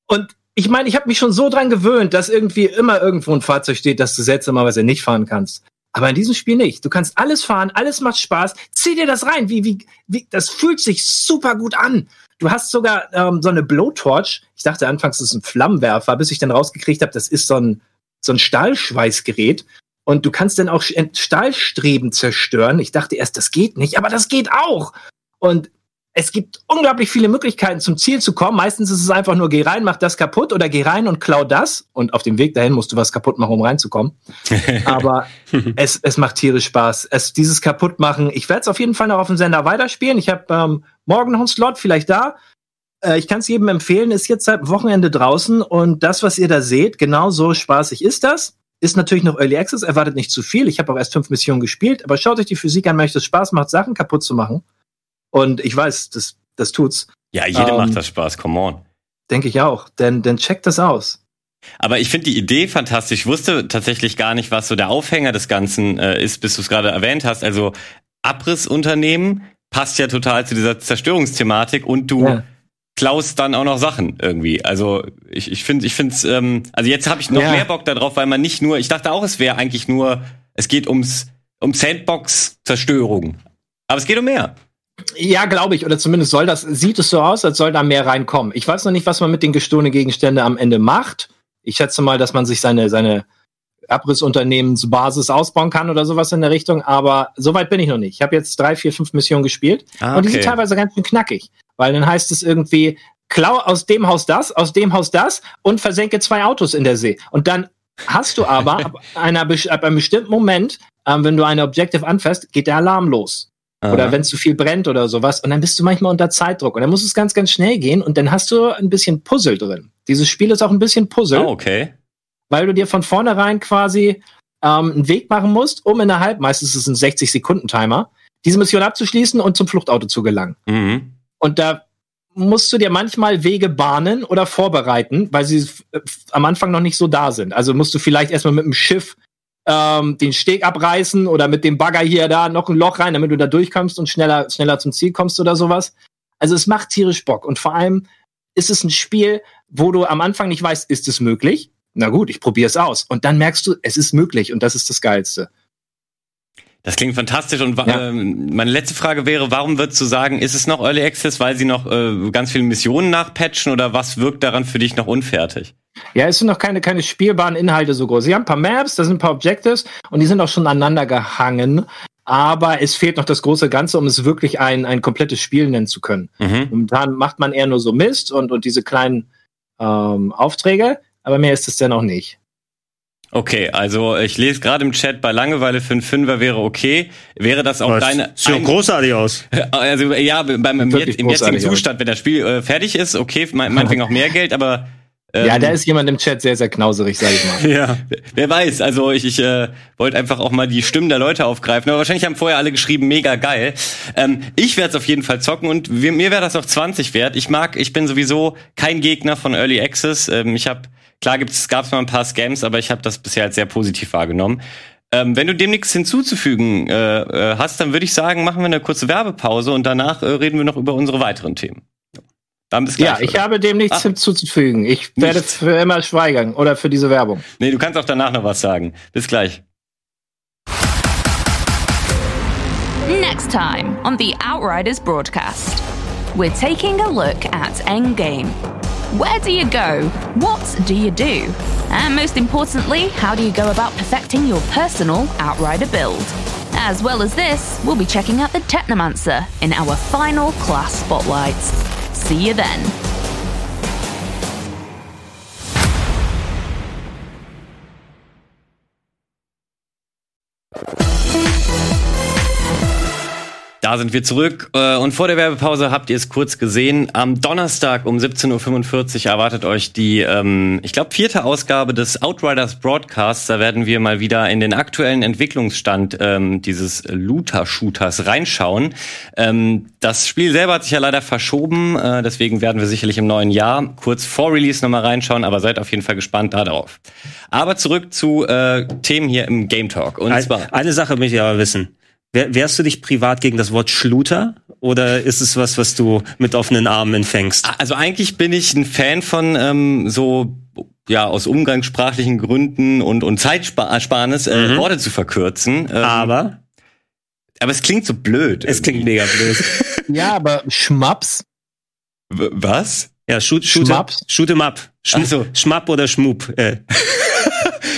S3: Und ich meine, ich habe mich schon so dran gewöhnt, dass irgendwie immer irgendwo ein Fahrzeug steht, das du seltsamerweise nicht fahren kannst. Aber in diesem Spiel nicht. Du kannst alles fahren, alles macht Spaß. Zieh dir das rein. Wie, wie, wie, das fühlt sich super gut an. Du hast sogar ähm, so eine Blowtorch. Ich dachte anfangs, das ist ein Flammenwerfer, bis ich dann rausgekriegt habe, das ist so ein, so ein Stahlschweißgerät. Und du kannst dann auch Stahlstreben zerstören. Ich dachte erst, das geht nicht, aber das geht auch. Und es gibt unglaublich viele Möglichkeiten, zum Ziel zu kommen. Meistens ist es einfach nur, geh rein, mach das kaputt oder geh rein und klau das. Und auf dem Weg dahin musst du was kaputt machen, um reinzukommen. Aber es, es macht tierisch Spaß. Es, dieses Kaputtmachen, ich werde es auf jeden Fall noch auf dem Sender weiterspielen. Ich habe ähm, morgen noch einen Slot, vielleicht da. Äh, ich kann es jedem empfehlen, ist jetzt seit Wochenende draußen und das, was ihr da seht, genau so spaßig ist das. Ist natürlich noch Early Access, erwartet nicht zu viel. Ich habe auch erst fünf Missionen gespielt, aber schaut euch die Physik an, wenn euch das Spaß macht, Sachen kaputt zu machen. Und ich weiß, das, das tut's.
S1: Ja, jedem ähm, macht das Spaß, come on.
S3: Denke ich auch, denn, denn checkt das aus.
S1: Aber ich finde die Idee fantastisch. Ich wusste tatsächlich gar nicht, was so der Aufhänger des Ganzen äh, ist, bis du es gerade erwähnt hast. Also Abrissunternehmen passt ja total zu dieser Zerstörungsthematik und du ja klaust dann auch noch Sachen irgendwie. Also ich ich finde ich finde ähm, also jetzt habe ich noch ja. mehr Bock darauf, weil man nicht nur ich dachte auch es wäre eigentlich nur es geht ums um Sandbox Zerstörung. Aber es geht um mehr.
S3: Ja, glaube ich, oder zumindest soll das sieht es so aus, als soll da mehr reinkommen. Ich weiß noch nicht, was man mit den gestohlenen Gegenständen am Ende macht. Ich schätze mal, dass man sich seine seine Abrissunternehmensbasis ausbauen kann oder sowas in der Richtung, aber soweit bin ich noch nicht. Ich habe jetzt drei, vier, fünf Missionen gespielt ah, okay. und die sind teilweise ganz schön knackig. Weil dann heißt es irgendwie, klau aus dem Haus das, aus dem Haus das und versenke zwei Autos in der See. Und dann hast du aber ab, einer, ab einem bestimmten Moment, ähm, wenn du eine Objective anfasst, geht der Alarm los. Aha. Oder wenn zu viel brennt oder sowas. Und dann bist du manchmal unter Zeitdruck. Und dann muss es ganz, ganz schnell gehen. Und dann hast du ein bisschen Puzzle drin. Dieses Spiel ist auch ein bisschen Puzzle.
S1: Oh, okay.
S3: Weil du dir von vornherein quasi ähm, einen Weg machen musst, um innerhalb, meistens ist es ein 60-Sekunden-Timer, diese Mission abzuschließen und zum Fluchtauto zu gelangen. Mhm. Und da musst du dir manchmal Wege bahnen oder vorbereiten, weil sie äh, am Anfang noch nicht so da sind. Also musst du vielleicht erstmal mit dem Schiff ähm, den Steg abreißen oder mit dem Bagger hier da noch ein Loch rein, damit du da durchkommst und schneller, schneller zum Ziel kommst oder sowas. Also es macht tierisch Bock. Und vor allem ist es ein Spiel, wo du am Anfang nicht weißt, ist es möglich? na gut, ich probiere es aus. Und dann merkst du, es ist möglich und das ist das Geilste.
S1: Das klingt fantastisch. Und ja. äh, meine letzte Frage wäre, warum würdest du sagen, ist es noch Early Access, weil sie noch äh, ganz viele Missionen nachpatchen oder was wirkt daran für dich noch unfertig?
S3: Ja, es sind noch keine, keine spielbaren Inhalte so groß. Sie haben ein paar Maps, da sind ein paar Objectives und die sind auch schon aneinander gehangen. Aber es fehlt noch das große Ganze, um es wirklich ein, ein komplettes Spiel nennen zu können. Mhm. Momentan macht man eher nur so Mist und, und diese kleinen ähm, Aufträge, aber mehr ist es denn auch nicht.
S1: Okay, also ich lese gerade im Chat, bei Langeweile für einen Fünfer wäre okay. Wäre das auch Was? deine...
S2: Sieht ein, großartig aus.
S1: Also ja, beim, im, im jetzigen Zustand, wenn das Spiel äh, fertig ist, okay, meinetwegen auch mehr Geld, aber...
S3: Ähm, ja, da ist jemand im Chat sehr, sehr knauserig, sag ich mal.
S1: ja. Wer weiß, also ich, ich äh, wollte einfach auch mal die Stimmen der Leute aufgreifen, aber wahrscheinlich haben vorher alle geschrieben, mega geil. Ähm, ich werde es auf jeden Fall zocken und wir, mir wäre das auch 20 wert. Ich mag, ich bin sowieso kein Gegner von Early Access. Ähm, ich habe Klar gibt's, gab's mal ein paar Scams, aber ich habe das bisher als sehr positiv wahrgenommen. Ähm, wenn du dem nichts hinzuzufügen äh, äh, hast, dann würde ich sagen, machen wir eine kurze Werbepause und danach äh, reden wir noch über unsere weiteren Themen.
S3: Dann bis gleich, ja, ich oder? habe dem nichts ah, hinzuzufügen. Ich werde nicht. für immer schweigern oder für diese Werbung.
S1: Nee, du kannst auch danach noch was sagen. Bis gleich.
S5: Next time on the Outriders broadcast, we're taking a look at Endgame. Where do you go? What do you do? And most importantly, how do you go about perfecting your personal Outrider build? As well as this, we'll be checking out the Technomancer in our final class spotlights. See you then.
S1: Da sind wir zurück. Äh, und vor der Werbepause habt ihr es kurz gesehen. Am Donnerstag um 17.45 Uhr erwartet euch die, ähm, ich glaube, vierte Ausgabe des Outriders Broadcasts. Da werden wir mal wieder in den aktuellen Entwicklungsstand ähm, dieses Looter-Shooters reinschauen. Ähm, das Spiel selber hat sich ja leider verschoben. Äh, deswegen werden wir sicherlich im neuen Jahr kurz vor Release nochmal reinschauen. Aber seid auf jeden Fall gespannt darauf. Aber zurück zu äh, Themen hier im Game Talk.
S2: Und zwar eine Sache möchte ich aber wissen. Wehrst du dich privat gegen das Wort Schluter oder ist es was, was du mit offenen Armen empfängst?
S1: Also eigentlich bin ich ein Fan von ähm, so ja aus umgangssprachlichen Gründen und und Zeitsparnis äh, mhm. Worte zu verkürzen.
S2: Ähm, aber
S1: aber es klingt so blöd.
S2: Es klingt mega blöd.
S3: ja, aber Schmaps.
S1: W was?
S2: Ja, shoot, shoot, Schmaps? shoot em up. Schm so. Schmapp oder Schmup. Äh.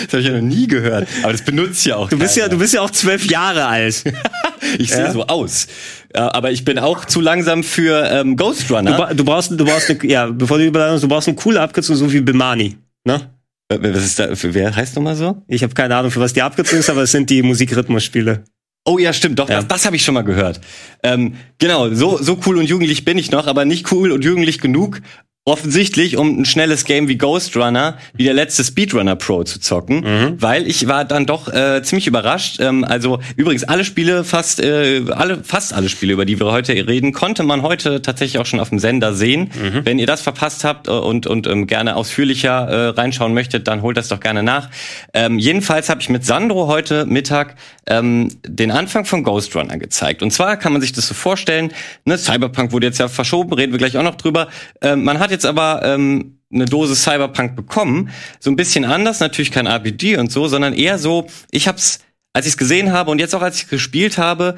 S1: Das habe ich ja noch nie gehört. Aber das benutzt ja auch.
S2: Du bist keiner. ja, du bist ja auch zwölf Jahre alt.
S1: ich sehe ja? so aus. Aber ich bin auch zu langsam für ähm, Ghost Runner.
S2: Du, du brauchst, du brauchst eine, ja, bevor du überlegst, du brauchst eine coole Abkürzung, so wie Bimani, ne?
S1: Was ist da, für wer heißt nochmal so?
S2: Ich habe keine Ahnung, für was die Abkürzung ist, aber es sind die Musikrhythmusspiele.
S1: Oh ja, stimmt, doch, ja. das, das habe ich schon mal gehört. Ähm, genau, so, so cool und jugendlich bin ich noch, aber nicht cool und jugendlich genug, offensichtlich, um ein schnelles Game wie Ghost Runner, wie der letzte Speedrunner Pro zu zocken, mhm. weil ich war dann doch äh, ziemlich überrascht. Ähm, also übrigens alle Spiele, fast äh, alle, fast alle Spiele, über die wir heute reden, konnte man heute tatsächlich auch schon auf dem Sender sehen. Mhm. Wenn ihr das verpasst habt äh, und und ähm, gerne ausführlicher äh, reinschauen möchtet, dann holt das doch gerne nach. Ähm, jedenfalls habe ich mit Sandro heute Mittag ähm, den Anfang von Ghost Runner gezeigt. Und zwar kann man sich das so vorstellen: ne, Cyberpunk wurde jetzt ja verschoben, reden wir gleich auch noch drüber. Ähm, man hat jetzt aber ähm, eine Dose Cyberpunk bekommen. So ein bisschen anders, natürlich kein RPG und so, sondern eher so, ich hab's, als ich es gesehen habe und jetzt auch als ich gespielt habe,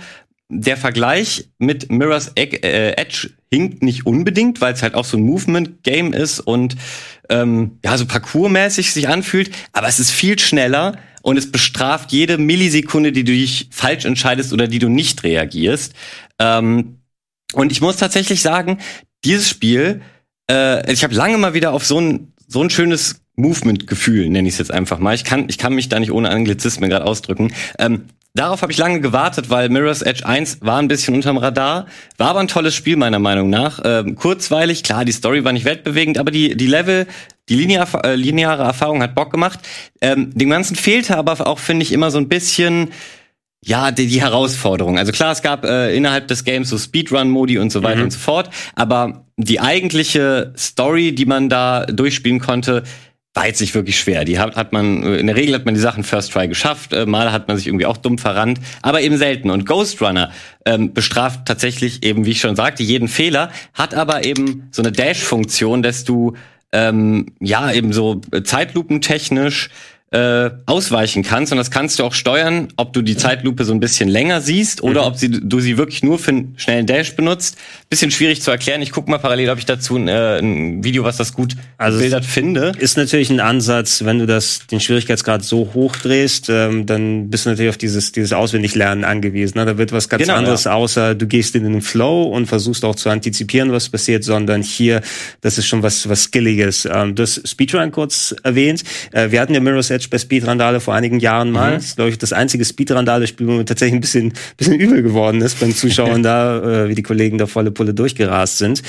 S1: der Vergleich mit Mirror's äh, Edge hinkt nicht unbedingt, weil es halt auch so ein Movement-Game ist und ähm, ja, so parkourmäßig sich anfühlt, aber es ist viel schneller und es bestraft jede Millisekunde, die du dich falsch entscheidest oder die du nicht reagierst. Ähm, und ich muss tatsächlich sagen, dieses Spiel äh, ich habe lange mal wieder auf so ein so ein schönes Movement-Gefühl, nenne ich es jetzt einfach mal. Ich kann, ich kann mich da nicht ohne Anglizismen gerade ausdrücken. Ähm, darauf habe ich lange gewartet, weil Mirror's Edge 1 war ein bisschen unterm Radar, war aber ein tolles Spiel meiner Meinung nach. Ähm, kurzweilig, klar, die Story war nicht weltbewegend, aber die, die Level, die linear, äh, lineare Erfahrung hat Bock gemacht. Ähm, dem Ganzen fehlte aber auch, finde ich, immer so ein bisschen ja, die, die Herausforderung. Also klar, es gab äh, innerhalb des Games so Speedrun-Modi und so weiter mhm. und so fort, aber die eigentliche Story, die man da durchspielen konnte, war jetzt nicht wirklich schwer. Die hat, hat man, in der Regel hat man die Sachen First Try geschafft, äh, mal hat man sich irgendwie auch dumm verrannt, aber eben selten. Und Ghost Runner ähm, bestraft tatsächlich eben, wie ich schon sagte, jeden Fehler, hat aber eben so eine Dash-Funktion, dass du ähm, ja eben so zeitlupentechnisch äh, ausweichen kannst und das kannst du auch steuern, ob du die Zeitlupe so ein bisschen länger siehst oder mhm. ob sie, du sie wirklich nur für einen schnellen Dash benutzt. Bisschen schwierig zu erklären. Ich guck mal parallel, ob ich dazu ein, äh, ein Video, was das gut also bildert, finde.
S2: Ist natürlich ein Ansatz, wenn du das den Schwierigkeitsgrad so hoch drehst, ähm, dann bist du natürlich auf dieses dieses Auswendiglernen angewiesen. Ne? Da wird was ganz genau, anderes, ja. außer du gehst in den Flow und versuchst auch zu antizipieren, was passiert, sondern hier, das ist schon was was Skilliges. Ähm, du hast Speedrun kurz erwähnt. Äh, wir hatten ja Mirror's Edge bei Speedrandale vor einigen Jahren mal. Mhm. Das ist, glaube ich, das einzige Speedrandale-Spiel, wo mir tatsächlich ein bisschen, bisschen übel geworden ist beim Zuschauen da, äh, wie die Kollegen da volle Pulle durchgerast sind.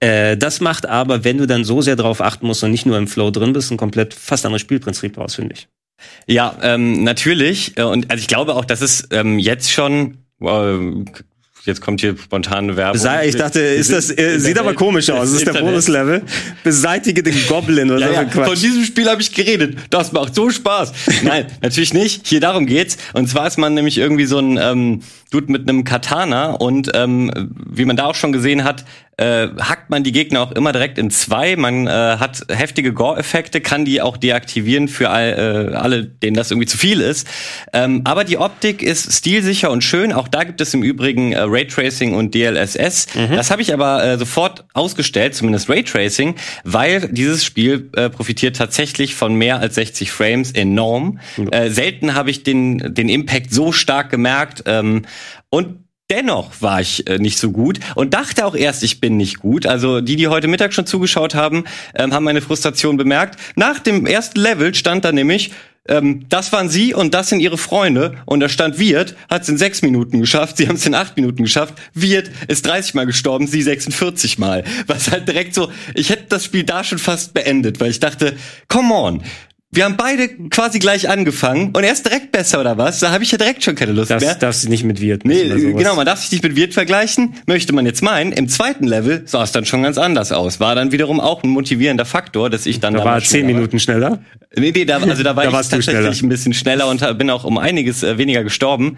S2: Äh, das macht aber, wenn du dann so sehr darauf achten musst und nicht nur im Flow drin bist, ein komplett fast anderes Spielprinzip aus, finde ich.
S1: Ja, ähm, natürlich. Äh, und also ich glaube auch, dass es ähm, jetzt schon äh, jetzt kommt hier spontane Werbung.
S2: ich dachte, ist das, äh, sieht aber komisch aus. Das ist der Bonuslevel. Beseitige den Goblin oder
S1: ja, so ja. Von diesem Spiel habe ich geredet. Das macht so Spaß. Nein, natürlich nicht. Hier darum geht's. Und zwar ist man nämlich irgendwie so ein ähm, Dude mit einem Katana und ähm, wie man da auch schon gesehen hat, äh, hackt man die Gegner auch immer direkt in zwei. Man äh, hat heftige Gore-Effekte, kann die auch deaktivieren für all, äh, alle, denen das irgendwie zu viel ist. Ähm, aber die Optik ist stilsicher und schön. Auch da gibt es im Übrigen äh, Raytracing und DLSS. Mhm. Das habe ich aber äh, sofort ausgestellt, zumindest Raytracing, weil dieses Spiel äh, profitiert tatsächlich von mehr als 60 Frames enorm. Mhm. Äh, selten habe ich den, den Impact so stark gemerkt. Ähm, und Dennoch war ich äh, nicht so gut und dachte auch erst, ich bin nicht gut. Also die, die heute Mittag schon zugeschaut haben, ähm, haben meine Frustration bemerkt. Nach dem ersten Level stand da nämlich, ähm, das waren sie und das sind ihre Freunde. Und da stand Wirt, hat es in sechs Minuten geschafft, sie haben es in acht Minuten geschafft. Wirt ist 30 Mal gestorben, sie 46 Mal. Was halt direkt so, ich hätte das Spiel da schon fast beendet, weil ich dachte, come on, wir haben beide quasi gleich angefangen und er ist direkt besser oder was? Da habe ich ja direkt schon keine Lust
S2: das
S1: mehr.
S2: Darfst du nicht mit Wirt.
S1: Nee, genau, man darf sich nicht mit Wirt vergleichen. Möchte man jetzt meinen. Im zweiten Level sah es dann schon ganz anders aus. War dann wiederum auch ein motivierender Faktor, dass ich dann
S2: da war zehn Minuten schneller.
S1: Nee, nee, da, also da war da ich tatsächlich ein bisschen schneller und bin auch um einiges äh, weniger gestorben.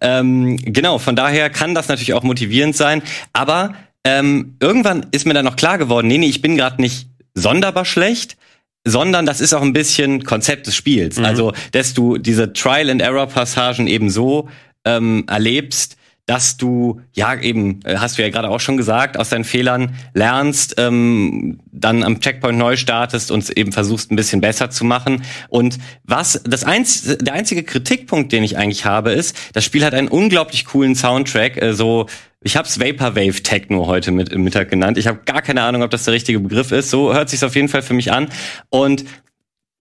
S1: Ähm, genau, von daher kann das natürlich auch motivierend sein. Aber ähm, irgendwann ist mir dann noch klar geworden, nee, nee, ich bin gerade nicht sonderbar schlecht, sondern das ist auch ein bisschen Konzept des Spiels. Mhm. Also, dass du diese Trial-and-Error-Passagen eben so ähm, erlebst, dass du, ja, eben, äh, hast du ja gerade auch schon gesagt, aus deinen Fehlern lernst, ähm, dann am Checkpoint neu startest und eben versuchst, ein bisschen besser zu machen. Und was, das einz, der einzige Kritikpunkt, den ich eigentlich habe, ist, das Spiel hat einen unglaublich coolen Soundtrack, äh, so ich habe es Vaporwave Techno heute mit im Mittag genannt. Ich habe gar keine Ahnung, ob das der richtige Begriff ist. So hört sich auf jeden Fall für mich an. Und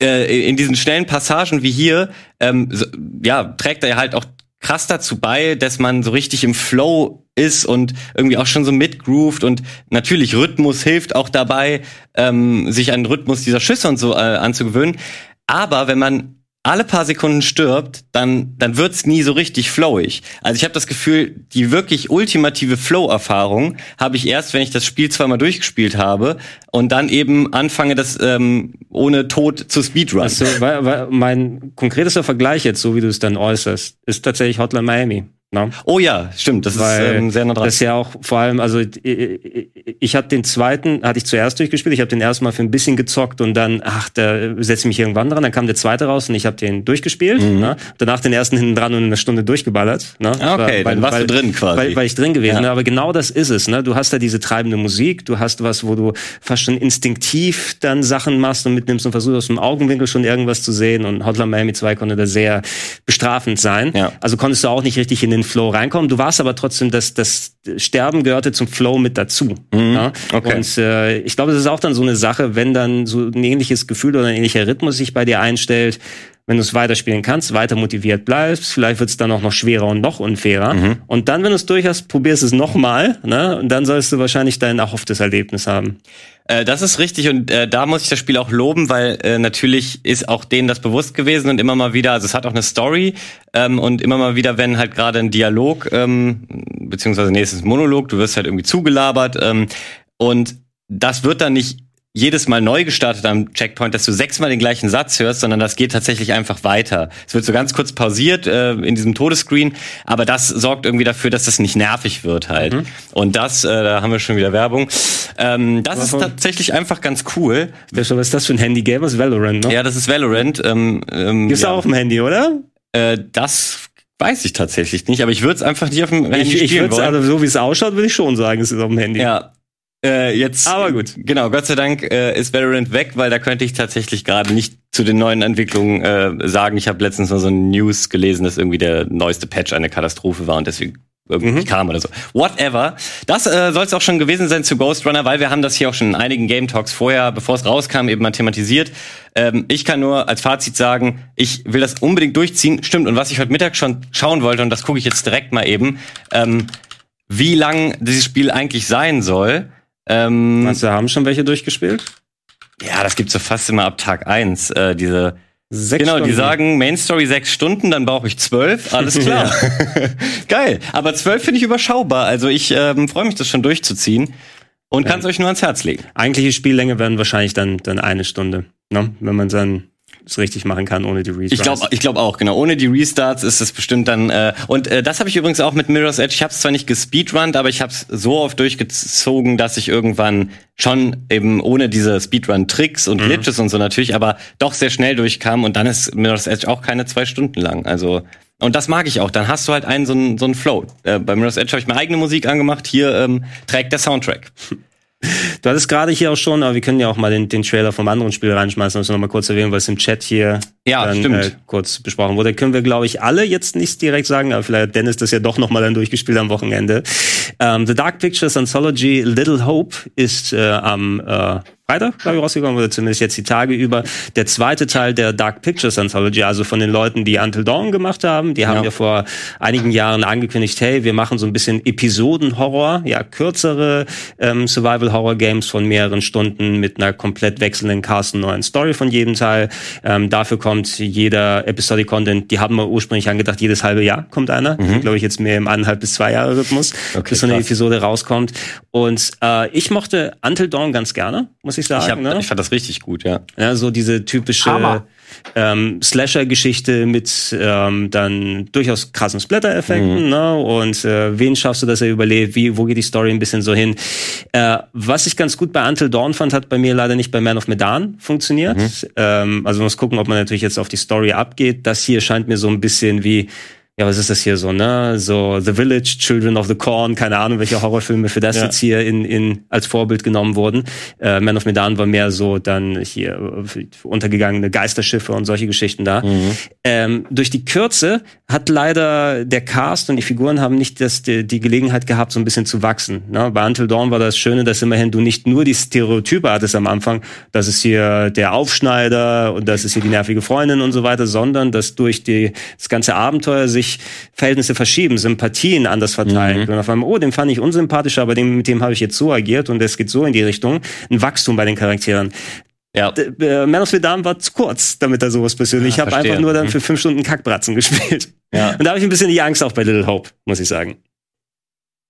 S1: äh, in diesen schnellen Passagen wie hier, ähm, so, ja, trägt er halt auch krass dazu bei, dass man so richtig im Flow ist und irgendwie auch schon so mitgroovt und natürlich Rhythmus hilft auch dabei, ähm, sich an den Rhythmus dieser Schüsse und so äh, anzugewöhnen. Aber wenn man alle paar Sekunden stirbt, dann dann wird's nie so richtig flowig. Also ich habe das Gefühl, die wirklich ultimative Flow-Erfahrung habe ich erst, wenn ich das Spiel zweimal durchgespielt habe und dann eben anfange, das ähm, ohne Tod zu Speedrun.
S2: Also, weil, weil mein konkretester Vergleich jetzt, so wie du es dann äußerst, ist tatsächlich Hotline Miami.
S1: No? Oh ja, stimmt, das Weil ist ähm, sehr nah dran.
S2: Das ist ja auch vor allem, also ich, ich, ich hatte den zweiten, hatte ich zuerst durchgespielt, ich habe den ersten Mal für ein bisschen gezockt und dann, ach, da setze mich irgendwann dran, dann kam der zweite raus und ich habe den durchgespielt, mhm. ne? danach den ersten hinten dran und eine Stunde durchgeballert. Ne?
S1: Okay, weil, dann warst weil, du drin quasi.
S2: Weil, weil ich drin gewesen ja. aber genau das ist es. Ne? Du hast da diese treibende Musik, du hast was, wo du fast schon instinktiv dann Sachen machst und mitnimmst und versuchst aus dem Augenwinkel schon irgendwas zu sehen und Hotline Miami 2 konnte da sehr bestrafend sein. Ja. Also konntest du auch nicht richtig in den Flow reinkommen. Du warst aber trotzdem, das, das Sterben gehörte zum Flow mit dazu. Mhm. Ja? Okay. Und äh, ich glaube, das ist auch dann so eine Sache, wenn dann so ein ähnliches Gefühl oder ein ähnlicher Rhythmus sich bei dir einstellt, wenn du es weiterspielen kannst, weiter motiviert bleibst, vielleicht wird es dann auch noch schwerer und noch unfairer. Mhm. Und dann, wenn du es durch hast, probierst es nochmal, ne? Und dann sollst du wahrscheinlich dein erhofftes Erlebnis haben.
S1: Äh, das ist richtig und äh, da muss ich das Spiel auch loben, weil äh, natürlich ist auch denen das bewusst gewesen und immer mal wieder, also es hat auch eine Story ähm, und immer mal wieder, wenn halt gerade ein Dialog, ähm, beziehungsweise nächstes Monolog, du wirst halt irgendwie zugelabert ähm, und das wird dann nicht jedes Mal neu gestartet am Checkpoint, dass du sechsmal den gleichen Satz hörst, sondern das geht tatsächlich einfach weiter. Es wird so ganz kurz pausiert äh, in diesem Todesscreen, aber das sorgt irgendwie dafür, dass das nicht nervig wird halt. Mhm. Und das, äh, da haben wir schon wieder Werbung. Ähm, das Warum? ist tatsächlich einfach ganz cool.
S2: Was ist das für ein Handy-Game? Das ist Valorant, ne?
S1: Ja, das ist Valorant. Ähm,
S2: ähm, Gibt's ja. auch auf dem Handy, oder?
S1: Äh, das weiß ich tatsächlich nicht, aber ich würde es einfach nicht auf dem Handy
S2: ich,
S1: spielen
S2: ich wollen. Also so wie es ausschaut, würde ich schon sagen, es ist auf dem Handy.
S1: Ja, äh, jetzt, aber gut. Genau, Gott sei Dank äh, ist Valorant weg, weil da könnte ich tatsächlich gerade nicht zu den neuen Entwicklungen äh, sagen. Ich habe letztens mal so ein News gelesen, dass irgendwie der neueste Patch eine Katastrophe war und deswegen irgendwie mhm. kam oder so. Whatever. Das äh, soll es auch schon gewesen sein zu Ghost Runner, weil wir haben das hier auch schon in einigen Game Talks vorher, bevor es rauskam, eben mal thematisiert. Ähm, ich kann nur als Fazit sagen, ich will das unbedingt durchziehen. Stimmt. Und was ich heute Mittag schon schauen wollte, und das gucke ich jetzt direkt mal eben, ähm, wie lang dieses Spiel eigentlich sein soll.
S2: Ähm, Meinst du, haben schon welche durchgespielt?
S1: Ja, das gibt's so fast immer ab Tag eins. Äh, diese Sechs genau, Stunden. die sagen Main Story sechs Stunden, dann brauche ich zwölf. Alles klar. Geil. Aber zwölf finde ich überschaubar. Also ich ähm, freue mich, das schon durchzuziehen und ja. kann es euch nur ans Herz legen.
S2: Eigentliche Spiellänge werden wahrscheinlich dann dann eine Stunde, ne? wenn man dann es richtig machen kann ohne die Restarts.
S1: Ich glaube ich glaub auch, genau. Ohne die Restarts ist es bestimmt dann. Äh, und äh, das habe ich übrigens auch mit Mirror's Edge. Ich habe es zwar nicht gespeedrunnt, aber ich habe es so oft durchgezogen, dass ich irgendwann schon eben ohne diese Speedrun-Tricks und mhm. Glitches mhm. und so natürlich, aber doch sehr schnell durchkam und dann ist Mirror's Edge auch keine zwei Stunden lang. Also und das mag ich auch. Dann hast du halt einen so einen, so einen Flow. Äh, bei Mirror's Edge habe ich mir eigene Musik angemacht. Hier ähm, trägt der Soundtrack.
S2: Du hattest gerade hier auch schon, aber wir können ja auch mal den, den Trailer vom anderen Spiel reinschmeißen, also nochmal kurz erwähnen, weil es im Chat hier
S1: ja, dann, stimmt. Äh,
S2: kurz besprochen wurde. Können wir, glaube ich, alle jetzt nicht direkt sagen, aber vielleicht Dennis das ja doch nochmal dann durchgespielt am Wochenende. Ähm, The Dark Pictures Anthology Little Hope ist äh, am äh, Freitag, glaube ich, rausgekommen, oder zumindest jetzt die Tage über. Der zweite Teil der Dark Pictures Anthology, also von den Leuten, die Until Dawn gemacht haben. Die haben ja, vor einigen Jahren angekündigt, hey, wir machen so ein bisschen Episoden-Horror, ja, kürzere ähm, Survival-Horror-Games von mehreren Stunden mit einer komplett wechselnden Cast und neuen Story von jedem Teil. Ähm, dafür kommt jeder Episodic Content, die haben wir ursprünglich angedacht, jedes halbe Jahr kommt einer. Mhm. Glaube ich jetzt mehr im eineinhalb bis zwei Jahre Rhythmus, okay, bis so eine krass. Episode rauskommt. Und äh, ich mochte Until Dawn ganz gerne, muss ich sagen.
S1: Ich, hab, ne? ich fand das richtig gut, ja.
S2: Ja, so diese typische ähm, Slasher-Geschichte mit ähm, dann durchaus krassen Splatter-Effekten, mhm. ne? Und äh, wen schaffst du, dass er überlebt? Wie, wo geht die Story ein bisschen so hin? Äh, was ich ganz gut bei Until Dawn fand, hat bei mir leider nicht bei Man of Medan funktioniert. Mhm. Ähm, also muss gucken, ob man natürlich jetzt auf die Story abgeht. Das hier scheint mir so ein bisschen wie ja, was ist das hier so, ne? So The Village, Children of the Corn, keine Ahnung, welche Horrorfilme für das ja. jetzt hier in, in als Vorbild genommen wurden. Äh, Man of Medan war mehr so dann hier äh, untergegangene Geisterschiffe und solche Geschichten da. Mhm. Ähm, durch die Kürze hat leider der Cast und die Figuren haben nicht das, die, die Gelegenheit gehabt, so ein bisschen zu wachsen. Ne? Bei Until Dawn war das Schöne, dass immerhin du nicht nur die Stereotype hattest am Anfang, das ist hier der Aufschneider und das ist hier die nervige Freundin und so weiter, sondern dass durch die, das ganze Abenteuer sich sich Verhältnisse verschieben, Sympathien anders verteilen. Mhm. Und auf einmal, oh, den fand ich unsympathischer, aber dem, mit dem habe ich jetzt so agiert und es geht so in die Richtung. Ein Wachstum bei den Charakteren. Ja. Äh, Man of Medan war zu kurz, damit da sowas passiert. Ja, ich habe einfach nur dann mhm. für fünf Stunden Kackbratzen gespielt. Ja. Und da habe ich ein bisschen die Angst auch bei Little Hope, muss ich sagen.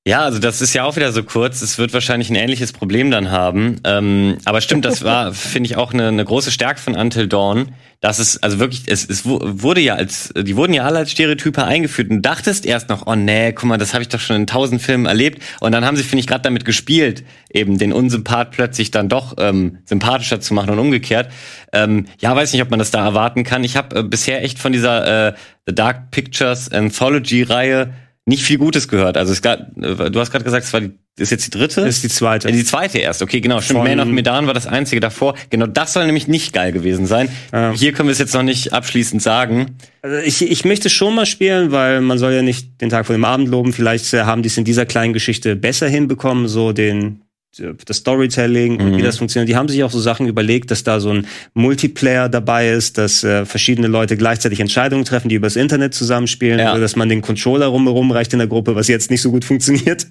S1: Ja, also das ist ja auch wieder so kurz. Es wird wahrscheinlich ein ähnliches Problem dann haben. Ähm, aber stimmt, das war, finde ich, auch eine, eine große Stärke von Until Dawn. Das ist also wirklich, es, es wurde ja als, die wurden ja alle als Stereotype eingeführt und dachtest erst noch, oh nee, guck mal, das habe ich doch schon in tausend Filmen erlebt. Und dann haben sie, finde ich, gerade damit gespielt, eben den Unsympath plötzlich dann doch ähm, sympathischer zu machen und umgekehrt. Ähm, ja, weiß nicht, ob man das da erwarten kann. Ich habe äh, bisher echt von dieser äh, The Dark Pictures Anthology-Reihe nicht viel Gutes gehört. Also es gab, äh, du hast gerade gesagt, es war die, ist jetzt die dritte?
S2: Das ist die zweite.
S1: Äh, die zweite erst, okay, genau. Stimmt, Von Man of Medan war das einzige davor. Genau, das soll nämlich nicht geil gewesen sein. Ähm. Hier können wir es jetzt noch nicht abschließend sagen.
S2: Also ich, ich möchte schon mal spielen, weil man soll ja nicht den Tag vor dem Abend loben. Vielleicht äh, haben die es in dieser kleinen Geschichte besser hinbekommen, so den das Storytelling und mhm. wie das funktioniert. Die haben sich auch so Sachen überlegt, dass da so ein Multiplayer dabei ist, dass äh, verschiedene Leute gleichzeitig Entscheidungen treffen, die übers Internet zusammenspielen, ja. oder dass man den Controller rumherum reicht in der Gruppe, was jetzt nicht so gut funktioniert.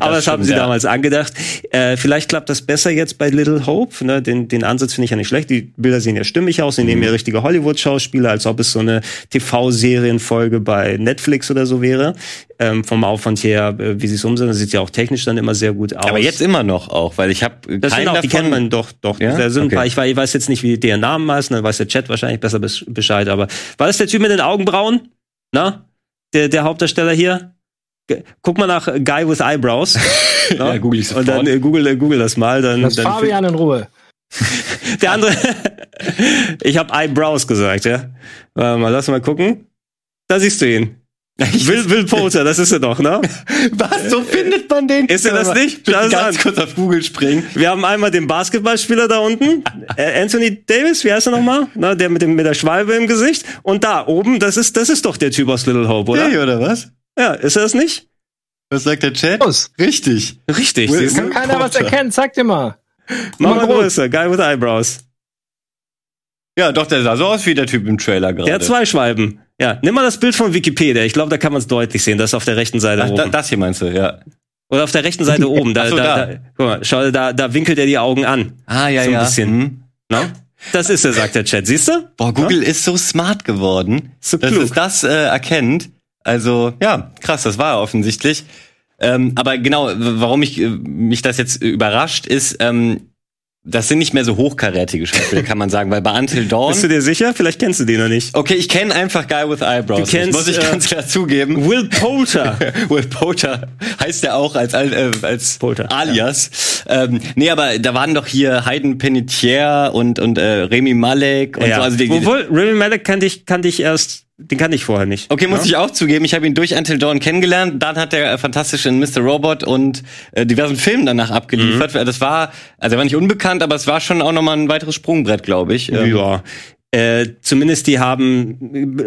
S2: Aber das, das haben sie ja. damals angedacht. Äh, vielleicht klappt das besser jetzt bei Little Hope. Ne? Den, den Ansatz finde ich ja nicht schlecht. Die Bilder sehen ja stimmig aus. Sie mhm. nehmen ja richtige Hollywood-Schauspieler, als ob es so eine TV-Serienfolge bei Netflix oder so wäre. Ähm, vom Aufwand her, äh, wie sie es umsetzen. Das sieht ja auch technisch dann immer sehr gut aus.
S1: Aber jetzt immer noch auch, weil ich habe
S2: das sind auch, die kennt man doch, doch.
S1: Ja?
S2: Da sind
S1: Okay.
S2: paar, ich, weiß, ich weiß jetzt nicht, wie deren Namen heißen, dann weiß der Chat wahrscheinlich besser bes- Bescheid, aber war das der Typ mit den Augenbrauen? Na? Der, der Hauptdarsteller hier? Guck mal nach Guy with Eyebrows.
S1: Ja, google ich
S2: Und dann
S1: sofort.
S2: äh, google, äh, google das mal. Dann,
S3: Lass
S2: dann
S3: Fabian in Ruhe.
S2: Der andere. ich habe Eyebrows gesagt, ja. Warte mal, lass mal gucken. Da siehst du ihn. Will, Will Poulter, das ist er doch, ne?
S1: Was? So findet man den?
S2: Ist er das nicht?
S1: Bitte
S2: es
S1: ganz
S2: an.
S1: kurz auf Google springen.
S2: Wir haben einmal den Basketballspieler da unten, äh, Anthony Davis, wie heißt er nochmal? Na, der mit, dem, mit der Schwalbe im Gesicht. Und da oben, das ist, das ist doch der Typ aus Little Hope, oder?
S1: Hey, oder was?
S2: Ja, ist er das nicht?
S1: Was sagt der Chat?
S3: Los.
S1: Richtig.
S2: Richtig.
S1: Will-
S2: du?
S3: Kann keiner was
S1: Potter.
S3: erkennen, sag dir mal.
S2: Mach mal größer, Guy with Eyebrows.
S1: Ja, doch, der sah so aus wie der Typ im Trailer gerade.
S2: Der hat zwei Schwalben. Ja, nimm mal das Bild von Wikipedia. Ich glaube, da kann man es deutlich sehen. Das ist auf der rechten Seite
S1: Ach,
S2: oben.
S1: da, das hier meinst du, ja.
S2: Oder auf der rechten Seite oben. Da,
S1: so,
S2: da,
S1: da.
S2: Guck mal, schau, da, da winkelt er die Augen an.
S1: Ah, ja,
S2: So ein
S1: ja.
S2: bisschen.
S1: Hm.
S2: No? Das ist er, sagt der Chat. Siehst du?
S1: Boah, Google ist so smart geworden,
S2: So
S1: dass
S2: klug.
S1: es das äh, erkennt. Also, ja, krass, das war er offensichtlich. Ähm, aber genau, warum ich, äh, mich das jetzt überrascht, ist, ähm, das sind nicht mehr so hochkarätige Schauspieler, kann man sagen, weil bei Until Dawn.
S2: Bist du dir sicher? Vielleicht kennst du den noch nicht.
S1: Okay, ich kenne einfach Guy with Eyebrows.
S2: Du kennst,
S1: muss ich
S2: äh,
S1: ganz klar zugeben.
S2: Will Poulter.
S1: Will Poulter heißt er auch als, äh, als
S2: Poulter,
S1: Alias. Ähm, nee, aber da waren doch hier Hayden Panettiere und, und äh, Remy Malek und
S2: ja.
S1: so. Also die, die,
S2: Obwohl, Remy Malek kannte ich, kannte ich erst, den kannte ich vorher nicht.
S1: Okay, muss
S2: Ja?
S1: ich auch zugeben, ich habe ihn durch Until Dawn kennengelernt. Dann hat er äh, fantastisch in Mr. Robot und äh, diversen Filmen danach abgeliefert. Das war, also er war nicht unbekannt, aber es war schon auch nochmal ein weiteres Sprungbrett, glaube ich. Ähm,
S2: Ja. Äh, zumindest die haben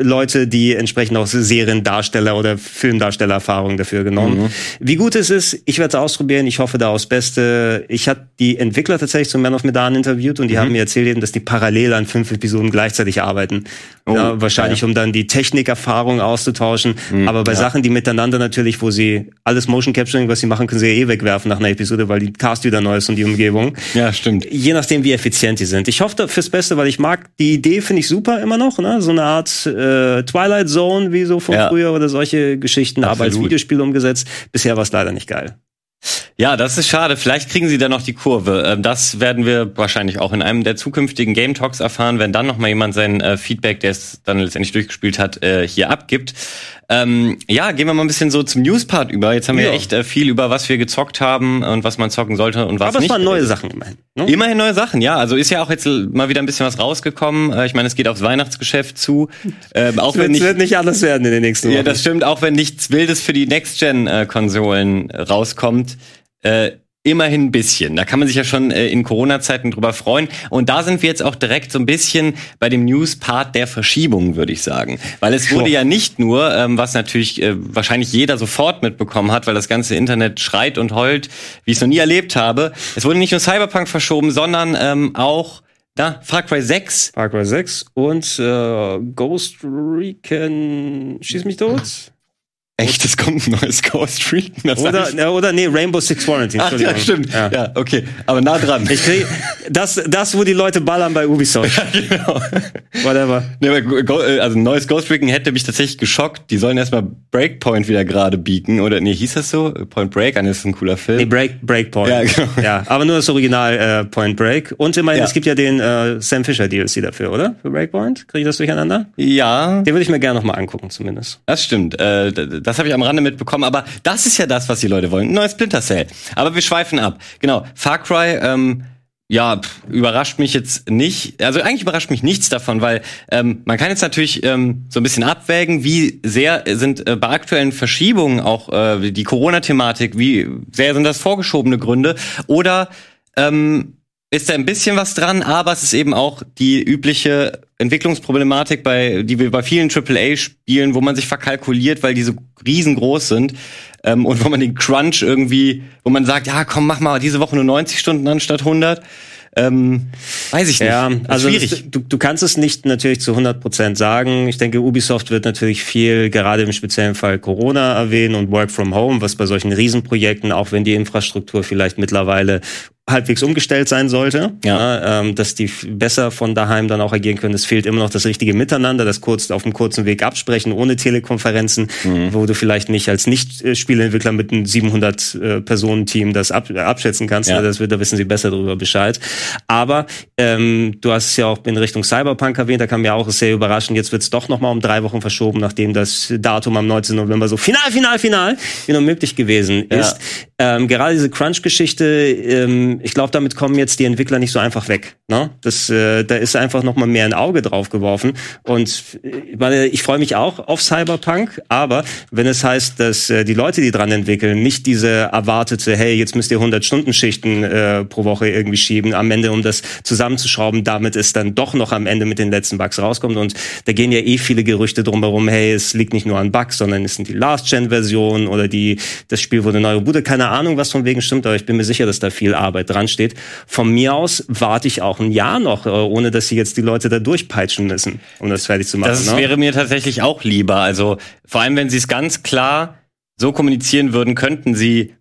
S2: Leute, die entsprechend auch Seriendarsteller oder Filmdarstellererfahrung dafür genommen.
S1: Mhm.
S2: Wie gut es ist, ich werde es ausprobieren. Ich hoffe da aufs Beste. Ich hatte die Entwickler tatsächlich zum Man of Medan interviewt und die
S1: Mhm.
S2: haben mir erzählt eben, dass die parallel an fünf Episoden gleichzeitig arbeiten.
S1: Oh,
S2: ja, wahrscheinlich,
S1: ja.
S2: um dann die Technikerfahrung auszutauschen.
S1: Mhm,
S2: Aber bei
S1: ja.
S2: Sachen, die miteinander natürlich, wo sie alles Motion Capturing, was sie machen, können sie ja eh wegwerfen nach einer Episode, weil die Cast wieder neu ist und die Umgebung
S1: ja, stimmt.
S2: je nachdem, wie effizient die sind. Ich hoffe da fürs Beste, weil ich mag die Idee, finde ich super immer noch, ne? So eine Art äh, Twilight Zone, wie so von
S1: Ja.
S2: früher oder solche Geschichten, aber als
S1: Absolut.
S2: Videospiel umgesetzt. Bisher war es leider nicht geil.
S1: Ja, das ist schade. Vielleicht kriegen sie da noch die Kurve. Ähm, Das werden wir wahrscheinlich auch in einem der zukünftigen Game Talks erfahren, wenn dann noch mal jemand sein äh, Feedback, der es dann letztendlich durchgespielt hat, äh, hier abgibt. Ähm, ja, gehen wir mal ein bisschen so zum News-Part über. Jetzt haben wir
S2: Ja.
S1: echt äh, viel über was wir gezockt haben und was man zocken sollte und was
S2: aber
S1: nicht.
S2: es waren neue Sachen immerhin. Ne?
S1: Immerhin neue Sachen, ja. Also ist ja auch jetzt mal wieder ein bisschen was rausgekommen. Äh, Ich meine, es geht aufs Weihnachtsgeschäft zu. Ähm, auch wenn
S2: es
S1: nicht,
S2: wird nicht anders werden in den nächsten Wochen.
S1: ja, das stimmt, auch wenn nichts Wildes für die Next-Gen-Konsolen äh, rauskommt. Immerhin ein bisschen. Da kann man sich ja schon äh, in Corona-Zeiten drüber freuen. Und da sind wir jetzt auch direkt so ein bisschen bei dem News-Part der Verschiebung, würde ich sagen. Weil es wurde
S2: Sure.
S1: ja nicht nur, ähm, was natürlich äh, wahrscheinlich jeder sofort mitbekommen hat, weil das ganze Internet schreit und heult, wie ich es noch nie erlebt habe. Es wurde nicht nur Cyberpunk verschoben, sondern ähm, auch na, Far Cry 6
S2: Far Cry 6 und äh, Ghost Recon Schieß mich tot?
S1: Echt, es kommt ein neues Ghost Recon.
S2: Oder,
S1: ich-
S2: ja, oder nee, Rainbow Six Quarantine.
S1: Ach ja, stimmt.
S2: Ja.
S1: Ja. okay. Aber nah dran.
S2: Ich krieg, das, das, wo die Leute ballern bei Ubisoft.
S1: genau.
S2: Whatever.
S1: Nee, aber äh, also ein neues Ghost Recon hätte mich tatsächlich geschockt. Die sollen erstmal Breakpoint wieder gerade bieten. Oder nee, hieß das so? Point Break, das ist ein cooler Film.
S2: Nee, Break, Breakpoint.
S1: Ja, genau.
S2: Ja, aber nur das Original äh, Point Break. Und immerhin,
S1: Ja.
S2: es gibt ja den äh, Sam Fisher DLC dafür, oder? Für Breakpoint? Kriege ich das durcheinander?
S1: ja,
S2: Den würde ich mir gerne noch mal angucken, zumindest.
S1: das stimmt. Äh, das habe ich am Rande mitbekommen. Aber das ist ja das, was die Leute wollen. Ein neues Splinter Cell. Aber wir schweifen ab. Genau. Far Cry, ähm, ja, pff, überrascht mich jetzt nicht. Also eigentlich überrascht mich nichts davon, weil ähm, man kann jetzt natürlich ähm, so ein bisschen abwägen, wie sehr sind äh, bei aktuellen Verschiebungen auch äh, die Corona-Thematik, wie sehr sind das vorgeschobene Gründe oder ähm, ist da ein bisschen was dran, aber es ist eben auch die übliche Entwicklungsproblematik, bei, die wir bei vielen AAA-Spielen, wo man sich verkalkuliert, weil die so riesengroß sind ähm, und wo man den Crunch irgendwie, wo man sagt, ja, komm, mach mal diese Woche nur 90 Stunden anstatt 100. Ähm, weiß ich nicht.
S2: Ja, also
S1: schwierig.
S2: das, du, du kannst es nicht natürlich zu 100 Prozent sagen. Ich denke, Ubisoft wird natürlich viel, gerade im speziellen Fall Corona erwähnen und Work from Home, was bei solchen Riesenprojekten, auch wenn die Infrastruktur vielleicht mittlerweile halbwegs umgestellt sein sollte, ja. ähm, dass die besser von daheim dann auch agieren können. Es fehlt immer noch das richtige Miteinander, das kurz auf dem kurzen Weg absprechen, ohne Telekonferenzen, mhm. wo du vielleicht nicht als Nicht-Spieleentwickler mit einem 700 äh, das ab, abschätzen kannst. Ja. Das wird, da wissen sie besser darüber Bescheid. Aber ähm, du hast es ja auch in Richtung Cyberpunk erwähnt, da kam mir auch sehr überraschend. Jetzt wird es doch noch mal um drei Wochen verschoben, nachdem das Datum am 19. November so final, final, final wie noch möglich gewesen ist. Ja. Ähm, gerade diese Crunch-Geschichte ähm, ich glaube, damit kommen jetzt die Entwickler nicht so einfach weg. Ne? Das, äh, da ist einfach noch mal mehr ein Auge drauf geworfen. Und äh, ich freue mich auch auf Cyberpunk, aber wenn es heißt, dass äh, die Leute, die dran entwickeln, nicht diese erwartete, hey, jetzt müsst ihr 100 Stunden Schichten äh, pro Woche irgendwie schieben, am Ende, um das zusammenzuschrauben, damit es dann doch noch am Ende mit den letzten Bugs rauskommt. Und da gehen ja eh viele Gerüchte drumherum, hey, es liegt nicht nur an Bugs, sondern es sind die Last-Gen-Versionen oder die, das Spiel wurde neue Bude, keine Ahnung, was von wegen stimmt, aber ich bin mir sicher, dass da viel Arbeit dran steht. Von mir aus warte ich auch ein Jahr noch, äh, ohne dass sie jetzt die Leute da durchpeitschen müssen, um das fertig zu machen.
S1: Das ne? wäre mir tatsächlich auch lieber. Also vor allem, wenn sie es ganz klar so kommunizieren würden, könnten sie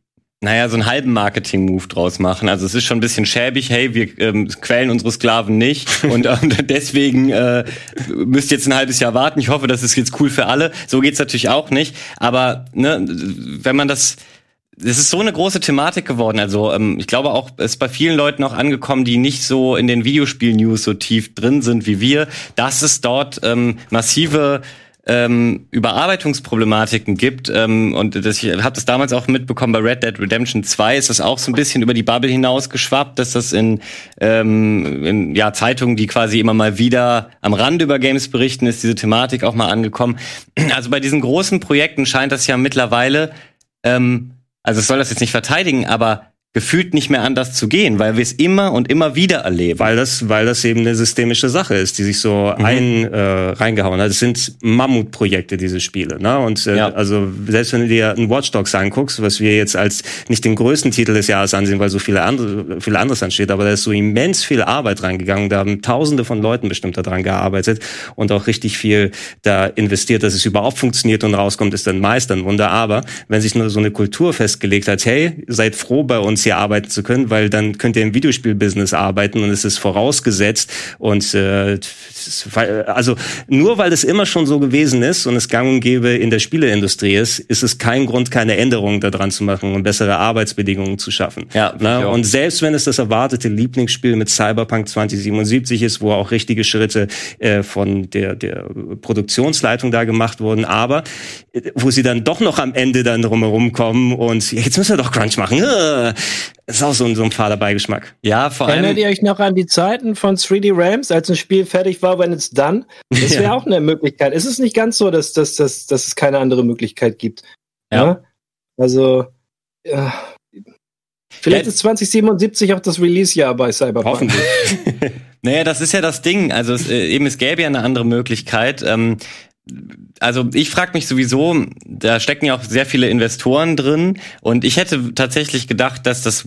S1: naja, so einen halben Marketing-Move draus machen. Also es ist schon ein bisschen schäbig, hey, wir ähm, quälen unsere Sklaven nicht und ähm, deswegen äh, müsst ihr jetzt ein halbes Jahr warten. Ich hoffe, das ist jetzt cool für alle. So geht's natürlich auch nicht. Aber ne, wenn man das es ist so eine große Thematik geworden. Also ähm, ich glaube auch, es ist bei vielen Leuten auch angekommen, die nicht so in den Videospiel-News so tief drin sind wie wir, dass es dort ähm, massive ähm, Überarbeitungsproblematiken gibt. Ähm, und das, ich habe das damals auch mitbekommen bei Red Dead Redemption 2 ist das auch so ein bisschen über die Bubble hinaus geschwappt, dass das in, ähm, in ja, Zeitungen, die quasi immer mal wieder am Rand über Games berichten, ist diese Thematik auch mal angekommen. Also bei diesen großen Projekten scheint das ja mittlerweile ähm, also es soll das jetzt nicht verteidigen, aber gefühlt nicht mehr anders zu gehen, weil wir es immer und immer wieder erleben.
S2: Weil das, weil das eben eine systemische Sache ist, die sich so mhm. ein äh, reingehauen hat. Es sind Mammutprojekte, diese Spiele. Ne? Und äh, ja. also selbst wenn du dir ein Watch Dogs anguckst, was wir jetzt als nicht den größten Titel des Jahres ansehen, weil so viele andere, viel anderes ansteht, aber da ist so immens viel Arbeit reingegangen. Da haben Tausende von Leuten bestimmt daran gearbeitet und auch richtig viel da investiert, dass es überhaupt funktioniert und rauskommt, ist dann meist ein Wunder. Aber wenn sich nur so eine Kultur festgelegt hat, hey, seid froh bei uns hier arbeiten zu können, weil dann könnt ihr im Videospielbusiness arbeiten und es ist vorausgesetzt. Und äh, also nur weil es immer schon so gewesen ist und es gang und gäbe in der Spieleindustrie ist, ist es kein Grund, keine Änderungen daran zu machen und bessere Arbeitsbedingungen zu schaffen. Ja, Na, und selbst wenn es das erwartete Lieblingsspiel mit Cyberpunk 2077 ist, wo auch richtige Schritte äh, von der, der Produktionsleitung da gemacht wurden, aber äh, wo sie dann doch noch am Ende dann drumherum kommen und jetzt müssen wir doch Crunch machen. Das ist auch so ein, so ein fader Beigeschmack.
S3: Ja, vor allem. Erinnert ihr euch noch an die Zeiten von 3D Rams, als ein Spiel fertig war, wenn es dann? Das wäre ja. auch eine Möglichkeit. Ist es nicht ganz so, dass, dass, dass, dass es keine andere Möglichkeit gibt? Ja. ja? Also, ja. Vielleicht ja. ist 2077 auch das Release-Jahr bei Cyberpunk.
S1: Hoffentlich. naja, das ist ja das Ding. Also es, äh, eben, es gäbe ja eine andere Möglichkeit. Ähm, also ich frage mich sowieso, da stecken ja auch sehr viele Investoren drin und ich hätte tatsächlich gedacht, dass das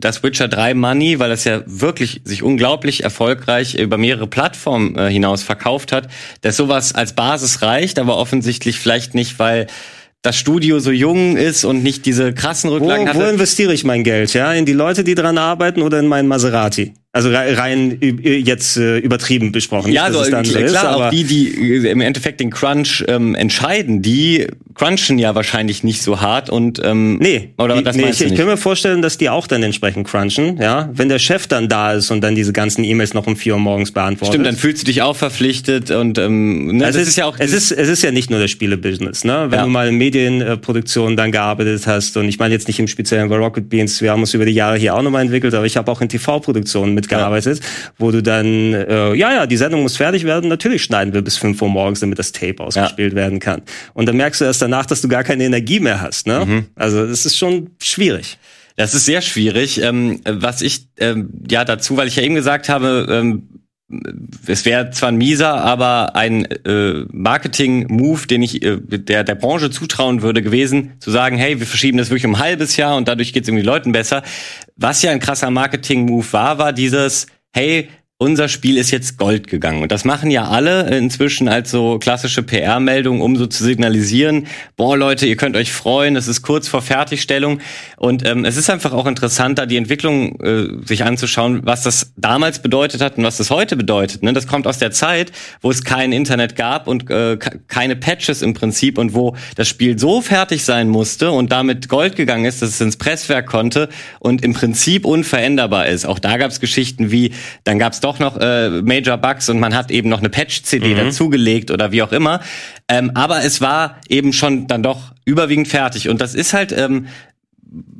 S1: das Witcher 3 Money, weil das ja wirklich sich unglaublich erfolgreich über mehrere Plattformen äh, hinaus verkauft hat, dass sowas als Basis reicht, aber offensichtlich vielleicht nicht, weil das Studio so jung ist und nicht diese krassen Rücklagen
S2: wo,
S1: hatte.
S2: Wo investiere ich mein Geld? Ja, in die Leute, die dran arbeiten oder in meinen Maserati? Also rein jetzt äh, übertrieben besprochen.
S1: Ja, so, klar, ist, auch die, die äh, im Endeffekt den Crunch ähm, entscheiden, die crunchen ja wahrscheinlich nicht so hart und ähm,
S2: nee, oder das nee, ich, ich kann mir vorstellen, dass die auch dann entsprechend crunchen, ja, wenn der Chef dann da ist und dann diese ganzen E-Mails noch um vier Uhr morgens beantwortet.
S1: Stimmt, dann fühlst du dich auch verpflichtet und ähm,
S2: ne, also das ist, ist ja auch es ist es ist ja nicht nur das Spielebusiness, ne? Wenn ja. du mal in Medienproduktion dann gearbeitet hast und ich meine jetzt nicht im Speziellen bei Rocket Beans, wir haben uns über die Jahre hier auch nochmal entwickelt, aber ich habe auch in TV-Produktionen mitgearbeitet, ja. wo du dann äh, ja ja die Sendung muss fertig werden, natürlich schneiden wir bis fünf Uhr morgens, damit das Tape ausgespielt werden kann. Und dann merkst du erst danach, dass du gar keine Energie mehr hast. Ne? Mhm. Also das ist schon schwierig.
S1: Das ist sehr schwierig. Ähm, was ich ähm, ja dazu, weil ich ja eben gesagt habe, ähm, es wäre zwar ein mieser, aber ein äh, Marketing-Move, den ich äh, der der Branche zutrauen würde gewesen, zu sagen, hey, wir verschieben das wirklich um ein halbes Jahr und dadurch geht es irgendwie Leuten besser. Was ja ein krasser Marketing-Move war, war dieses, hey, unser Spiel ist jetzt Gold gegangen. Und das machen ja alle inzwischen als so klassische PR-Meldung, um so zu signalisieren, boah Leute, ihr könnt euch freuen, es ist kurz vor Fertigstellung. Und ähm, es ist einfach auch interessant, da die Entwicklung äh, sich anzuschauen, was das damals bedeutet hat und was das heute bedeutet. Ne? Das kommt aus der Zeit, wo es kein Internet gab und äh, keine Patches im Prinzip und wo das Spiel so fertig sein musste und damit Gold gegangen ist, dass es ins Presswerk konnte und im Prinzip unveränderbar ist. Auch da gab es Geschichten wie, dann gab es doch noch äh, Major Bugs und man hat eben noch eine Patch-CD mhm. dazugelegt oder wie auch immer. Ähm, aber es war eben schon dann doch überwiegend fertig. Und das ist halt ähm,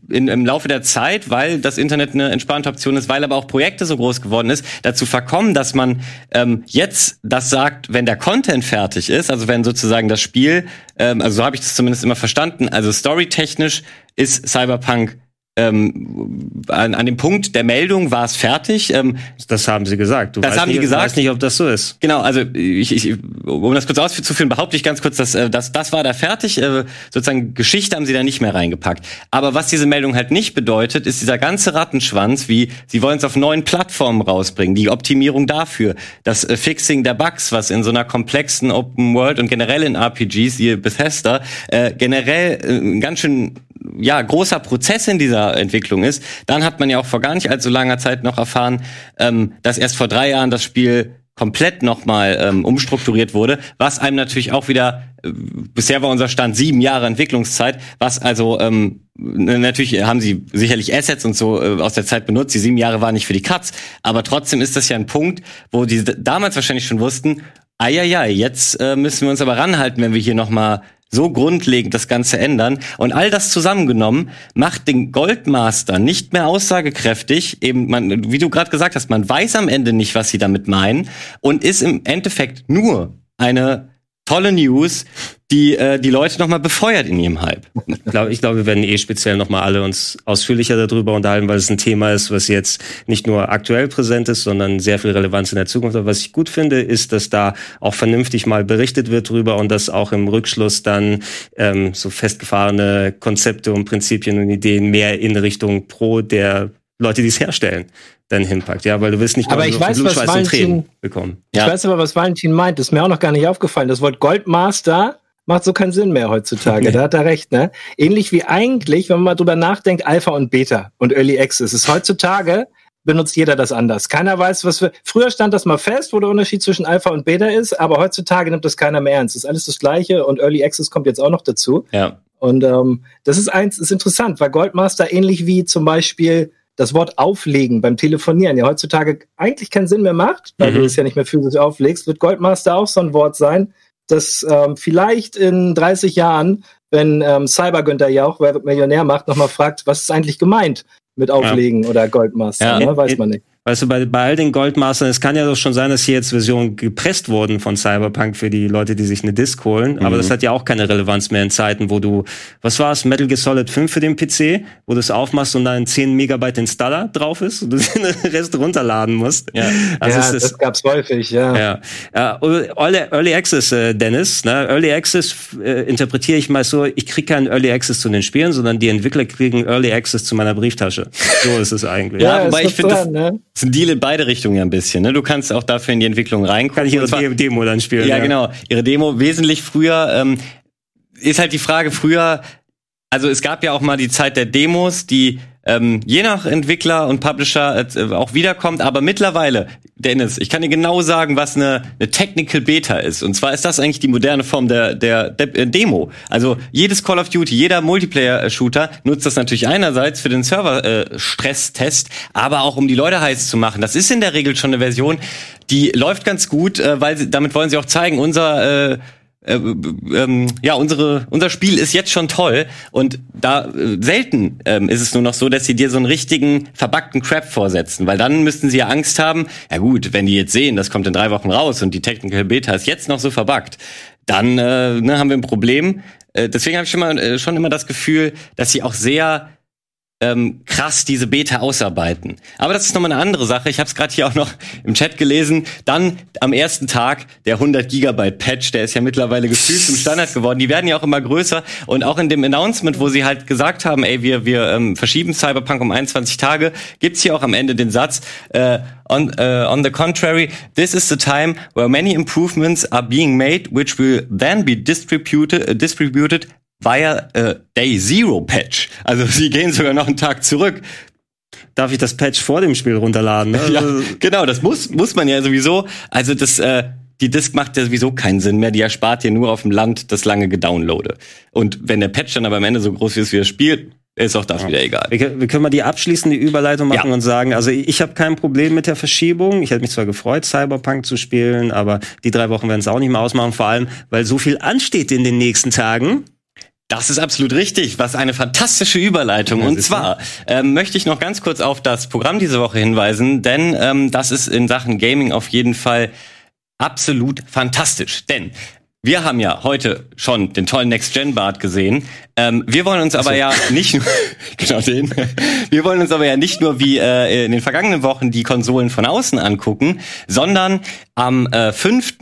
S1: in, im Laufe der Zeit, weil das Internet eine entspannte Option ist, weil aber auch Projekte so groß geworden ist, dazu verkommen, dass man ähm, jetzt das sagt, wenn der Content fertig ist, also wenn sozusagen das Spiel, ähm, also so habe ich das zumindest immer verstanden, also storytechnisch ist Cyberpunk ähm, an, an dem Punkt der Meldung war es fertig.
S2: Ähm, das haben sie gesagt.
S1: Du das haben
S2: nicht,
S1: die gesagt. Ich
S2: weiß nicht, ob das so ist.
S1: Genau, also ich, ich, um das kurz auszuführen, behaupte ich ganz kurz, dass äh, das, das war da fertig. Äh, sozusagen Geschichte haben sie da nicht mehr reingepackt. Aber was diese Meldung halt nicht bedeutet, ist dieser ganze Rattenschwanz, wie sie wollen es auf neuen Plattformen rausbringen, die Optimierung dafür, das äh, Fixing der Bugs, was in so einer komplexen Open World und generell in RPGs, wie Bethesda, äh, generell äh, ganz schön ja, großer Prozess in dieser Entwicklung ist, dann hat man ja auch vor gar nicht allzu langer Zeit noch erfahren, ähm, dass erst vor drei Jahren das Spiel komplett nochmal ähm, umstrukturiert wurde, was einem natürlich auch wieder, äh, bisher war unser Stand sieben Jahre Entwicklungszeit, was also ähm, natürlich haben sie sicherlich Assets und so äh, aus der Zeit benutzt, die sieben Jahre waren nicht für die Cuts, aber trotzdem ist das ja ein Punkt, wo die damals wahrscheinlich schon wussten, ja, jetzt äh, müssen wir uns aber ranhalten, wenn wir hier nochmal so grundlegend das Ganze ändern. Und all das zusammengenommen macht den Goldmaster nicht mehr aussagekräftig. Eben, man, wie du gerade gesagt hast, man weiß am Ende nicht, was sie damit meinen und ist im Endeffekt nur eine tolle News, die äh, die Leute nochmal befeuert in ihrem Hype.
S2: Ich glaube, ich glaub, wir werden eh speziell nochmal alle uns ausführlicher darüber unterhalten, weil es ein Thema ist, was jetzt nicht nur aktuell präsent ist, sondern sehr viel Relevanz in der Zukunft hat. Was ich gut finde, ist, dass da auch vernünftig mal berichtet wird drüber und dass auch im Rückschluss dann ähm, so festgefahrene Konzepte und Prinzipien und Ideen mehr in Richtung pro der Leute, die es herstellen, dann hinpackt. Ja, weil du willst nicht
S3: aber ich weiß, was Valentin, bekommen. Ich weiß aber, was Valentin meint. Das ist mir auch noch gar nicht aufgefallen. Das Wort Goldmaster macht so keinen Sinn mehr heutzutage. Nee. Da hat er recht, ne? Ähnlich wie eigentlich, wenn man mal drüber nachdenkt, Alpha und Beta und Early Access. Ist heutzutage benutzt jeder das anders. Keiner weiß, was wir. Früher stand das mal fest, wo der Unterschied zwischen Alpha und Beta ist, aber heutzutage nimmt das keiner mehr ernst. Das ist alles das Gleiche und Early Access kommt jetzt auch noch dazu.
S1: Ja.
S3: Und ähm, das ist eins, ist interessant, weil Goldmaster ähnlich wie zum Beispiel das Wort auflegen beim Telefonieren ja heutzutage eigentlich keinen Sinn mehr macht, weil mhm. du es ja nicht mehr physisch auflegst, wird Goldmaster auch so ein Wort sein, das ähm, vielleicht in 30 Jahren, wenn ähm, Cyber Günther Jauch, wer Millionär macht, nochmal fragt, was ist eigentlich gemeint mit Auflegen ja. oder Goldmaster, ja. ne? weiß man nicht.
S2: Weißt du, bei, bei all den Goldmastern, es kann ja doch schon sein, dass hier jetzt Versionen gepresst wurden von Cyberpunk für die Leute, die sich eine Disc holen. Mhm. Aber das hat ja auch keine Relevanz mehr in Zeiten, wo du, was war es, Metal Gear Solid 5 für den PC, wo du es aufmachst und dann 10 Megabyte Installer drauf ist und du den Rest runterladen musst.
S3: Ja, also ja das, das gab's häufig, ja.
S2: ja. Uh, Early, Early Access, äh, Dennis, ne? Early Access äh, interpretiere ich mal so, ich krieg keinen Early Access zu den Spielen, sondern die Entwickler kriegen Early Access zu meiner Brieftasche. So ist es eigentlich.
S1: ja, ja wobei ich finde, ne? Ist ein Deal in beide Richtungen ja ein bisschen. Ne? Du kannst auch dafür in die Entwicklung reinkommen.
S2: Kann ich ihre zwar, Demo dann spielen.
S1: Ja, ja, genau. Ihre Demo wesentlich früher. Ähm, ist halt die Frage früher, also es gab ja auch mal die Zeit der Demos, die ähm, je nach Entwickler und Publisher äh, auch wiederkommt. Aber mittlerweile, Dennis, ich kann dir genau sagen, was eine, eine Technical Beta ist. Und zwar ist das eigentlich die moderne Form der, der, der äh, Demo. Also jedes Call of Duty, jeder Multiplayer-Shooter nutzt das natürlich einerseits für den Server-Stresstest, äh, aber auch um die Leute heiß zu machen. Das ist in der Regel schon eine Version, die läuft ganz gut, äh, weil sie, damit wollen sie auch zeigen, unser äh, äh, ähm, ja, unsere, unser Spiel ist jetzt schon toll und da äh, selten ähm, ist es nur noch so, dass sie dir so einen richtigen verbackten Crap vorsetzen, weil dann müssten sie ja Angst haben, ja gut, wenn die jetzt sehen, das kommt in drei Wochen raus und die Technical Beta ist jetzt noch so verbackt, dann äh, ne, haben wir ein Problem. Äh, deswegen habe ich schon, mal, äh, schon immer das Gefühl, dass sie auch sehr ähm, krass diese Beta ausarbeiten. Aber das ist nochmal eine andere Sache. Ich habe es gerade hier auch noch im Chat gelesen. Dann am ersten Tag der 100 Gigabyte Patch, der ist ja mittlerweile gefühlt zum Standard geworden. Die werden ja auch immer größer. Und auch in dem Announcement, wo sie halt gesagt haben, ey, wir wir ähm, verschieben Cyberpunk um 21 Tage, gibt's hier auch am Ende den Satz. Äh, on, uh, on the contrary, this is the time where many improvements are being made, which will then be distributed, uh, distributed via uh, Day Zero Patch. Also sie gehen sogar noch einen Tag zurück.
S2: Darf ich das Patch vor dem Spiel runterladen? Ne?
S1: Ja, genau, das muss, muss man ja sowieso. Also das, äh, die Disk macht ja sowieso keinen Sinn mehr. Die erspart dir nur auf dem Land das lange Gedownloade. Und wenn der Patch dann aber am Ende so groß ist wie das Spiel, ist auch das ja. wieder egal.
S2: Wir, wir, können mal die abschließende Überleitung machen ja. und sagen, also ich, ich habe kein Problem mit der Verschiebung. Ich hätte mich zwar gefreut, Cyberpunk zu spielen, aber die drei Wochen werden es auch nicht mehr ausmachen, vor allem, weil so viel ansteht in den nächsten Tagen.
S1: Das ist absolut richtig. Was eine fantastische Überleitung. Und zwar ähm, möchte ich noch ganz kurz auf das Programm diese Woche hinweisen, denn ähm, das ist in Sachen Gaming auf jeden Fall absolut fantastisch. Denn wir haben ja heute schon den tollen Next-Gen-Bart gesehen. Ähm, wir wollen uns aber ja nicht nur, genau den, wir wollen uns aber ja nicht nur wie äh, in den vergangenen Wochen die Konsolen von außen angucken, sondern am äh, 5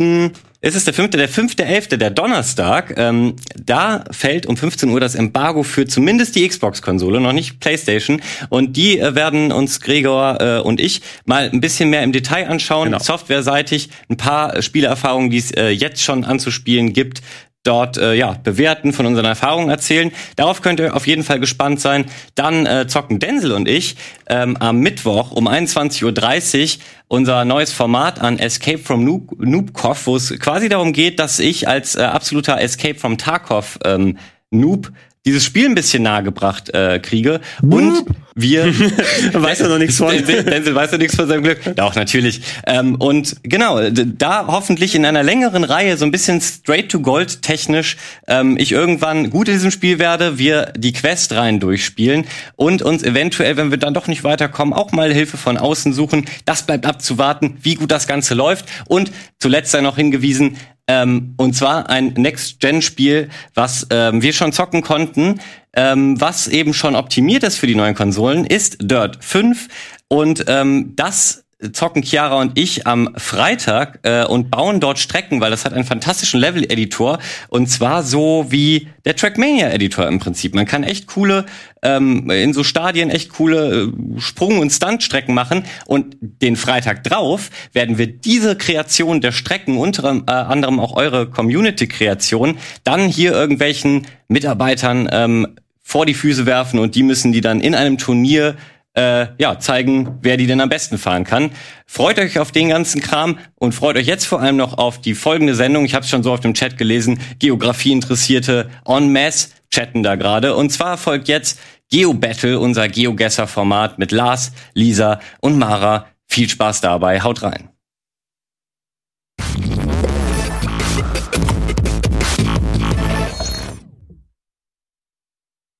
S1: es ist der fünfte, der fünfte, elfte, der Donnerstag. Ähm, da fällt um 15 Uhr das Embargo für zumindest die Xbox-Konsole, noch nicht PlayStation. Und die äh, werden uns Gregor äh, und ich mal ein bisschen mehr im Detail anschauen, genau. softwareseitig, ein paar Spielerfahrungen, die es äh, jetzt schon anzuspielen gibt, dort äh, ja bewerten, von unseren Erfahrungen erzählen. Darauf könnt ihr auf jeden Fall gespannt sein. Dann äh, zocken Denzel und ich ähm, am Mittwoch um 21.30 Uhr unser neues Format an Escape from Noob Noobkov, wo es quasi darum geht, dass ich als äh, absoluter Escape from Tarkov ähm, Noob dieses Spiel ein bisschen nahegebracht äh, kriege. Und wir
S2: weiß er noch nichts von.
S1: Denzel weiß er nichts von seinem Glück. Doch, natürlich. Ähm, und genau, da hoffentlich in einer längeren Reihe, so ein bisschen straight to gold technisch, ähm, ich irgendwann gut in diesem Spiel werde, wir die Quest rein durchspielen und uns eventuell, wenn wir dann doch nicht weiterkommen, auch mal Hilfe von außen suchen. Das bleibt abzuwarten, wie gut das Ganze läuft. Und zuletzt sei noch hingewiesen, ähm, und zwar ein Next-Gen-Spiel, was ähm, wir schon zocken konnten, ähm, was eben schon optimiert ist für die neuen Konsolen, ist Dirt 5. Und ähm, das zocken Chiara und ich am Freitag äh, und bauen dort Strecken, weil das hat einen fantastischen Level-Editor. Und zwar so wie der Trackmania-Editor im Prinzip. Man kann echt coole, ähm, in so Stadien echt coole äh, Sprung- und Stuntstrecken machen. Und den Freitag drauf werden wir diese Kreation der Strecken, unter äh, anderem auch eure Community-Kreation, dann hier irgendwelchen Mitarbeitern ähm, vor die Füße werfen. Und die müssen die dann in einem Turnier äh, ja, zeigen, wer die denn am besten fahren kann. Freut euch auf den ganzen Kram und freut euch jetzt vor allem noch auf die folgende Sendung. Ich habe es schon so auf dem Chat gelesen. Geografie-Interessierte en masse chatten da gerade. Und zwar folgt jetzt GeoBattle, unser GeoGuessr-Format mit Lars, Lisa und Mara. Viel Spaß dabei. Haut rein.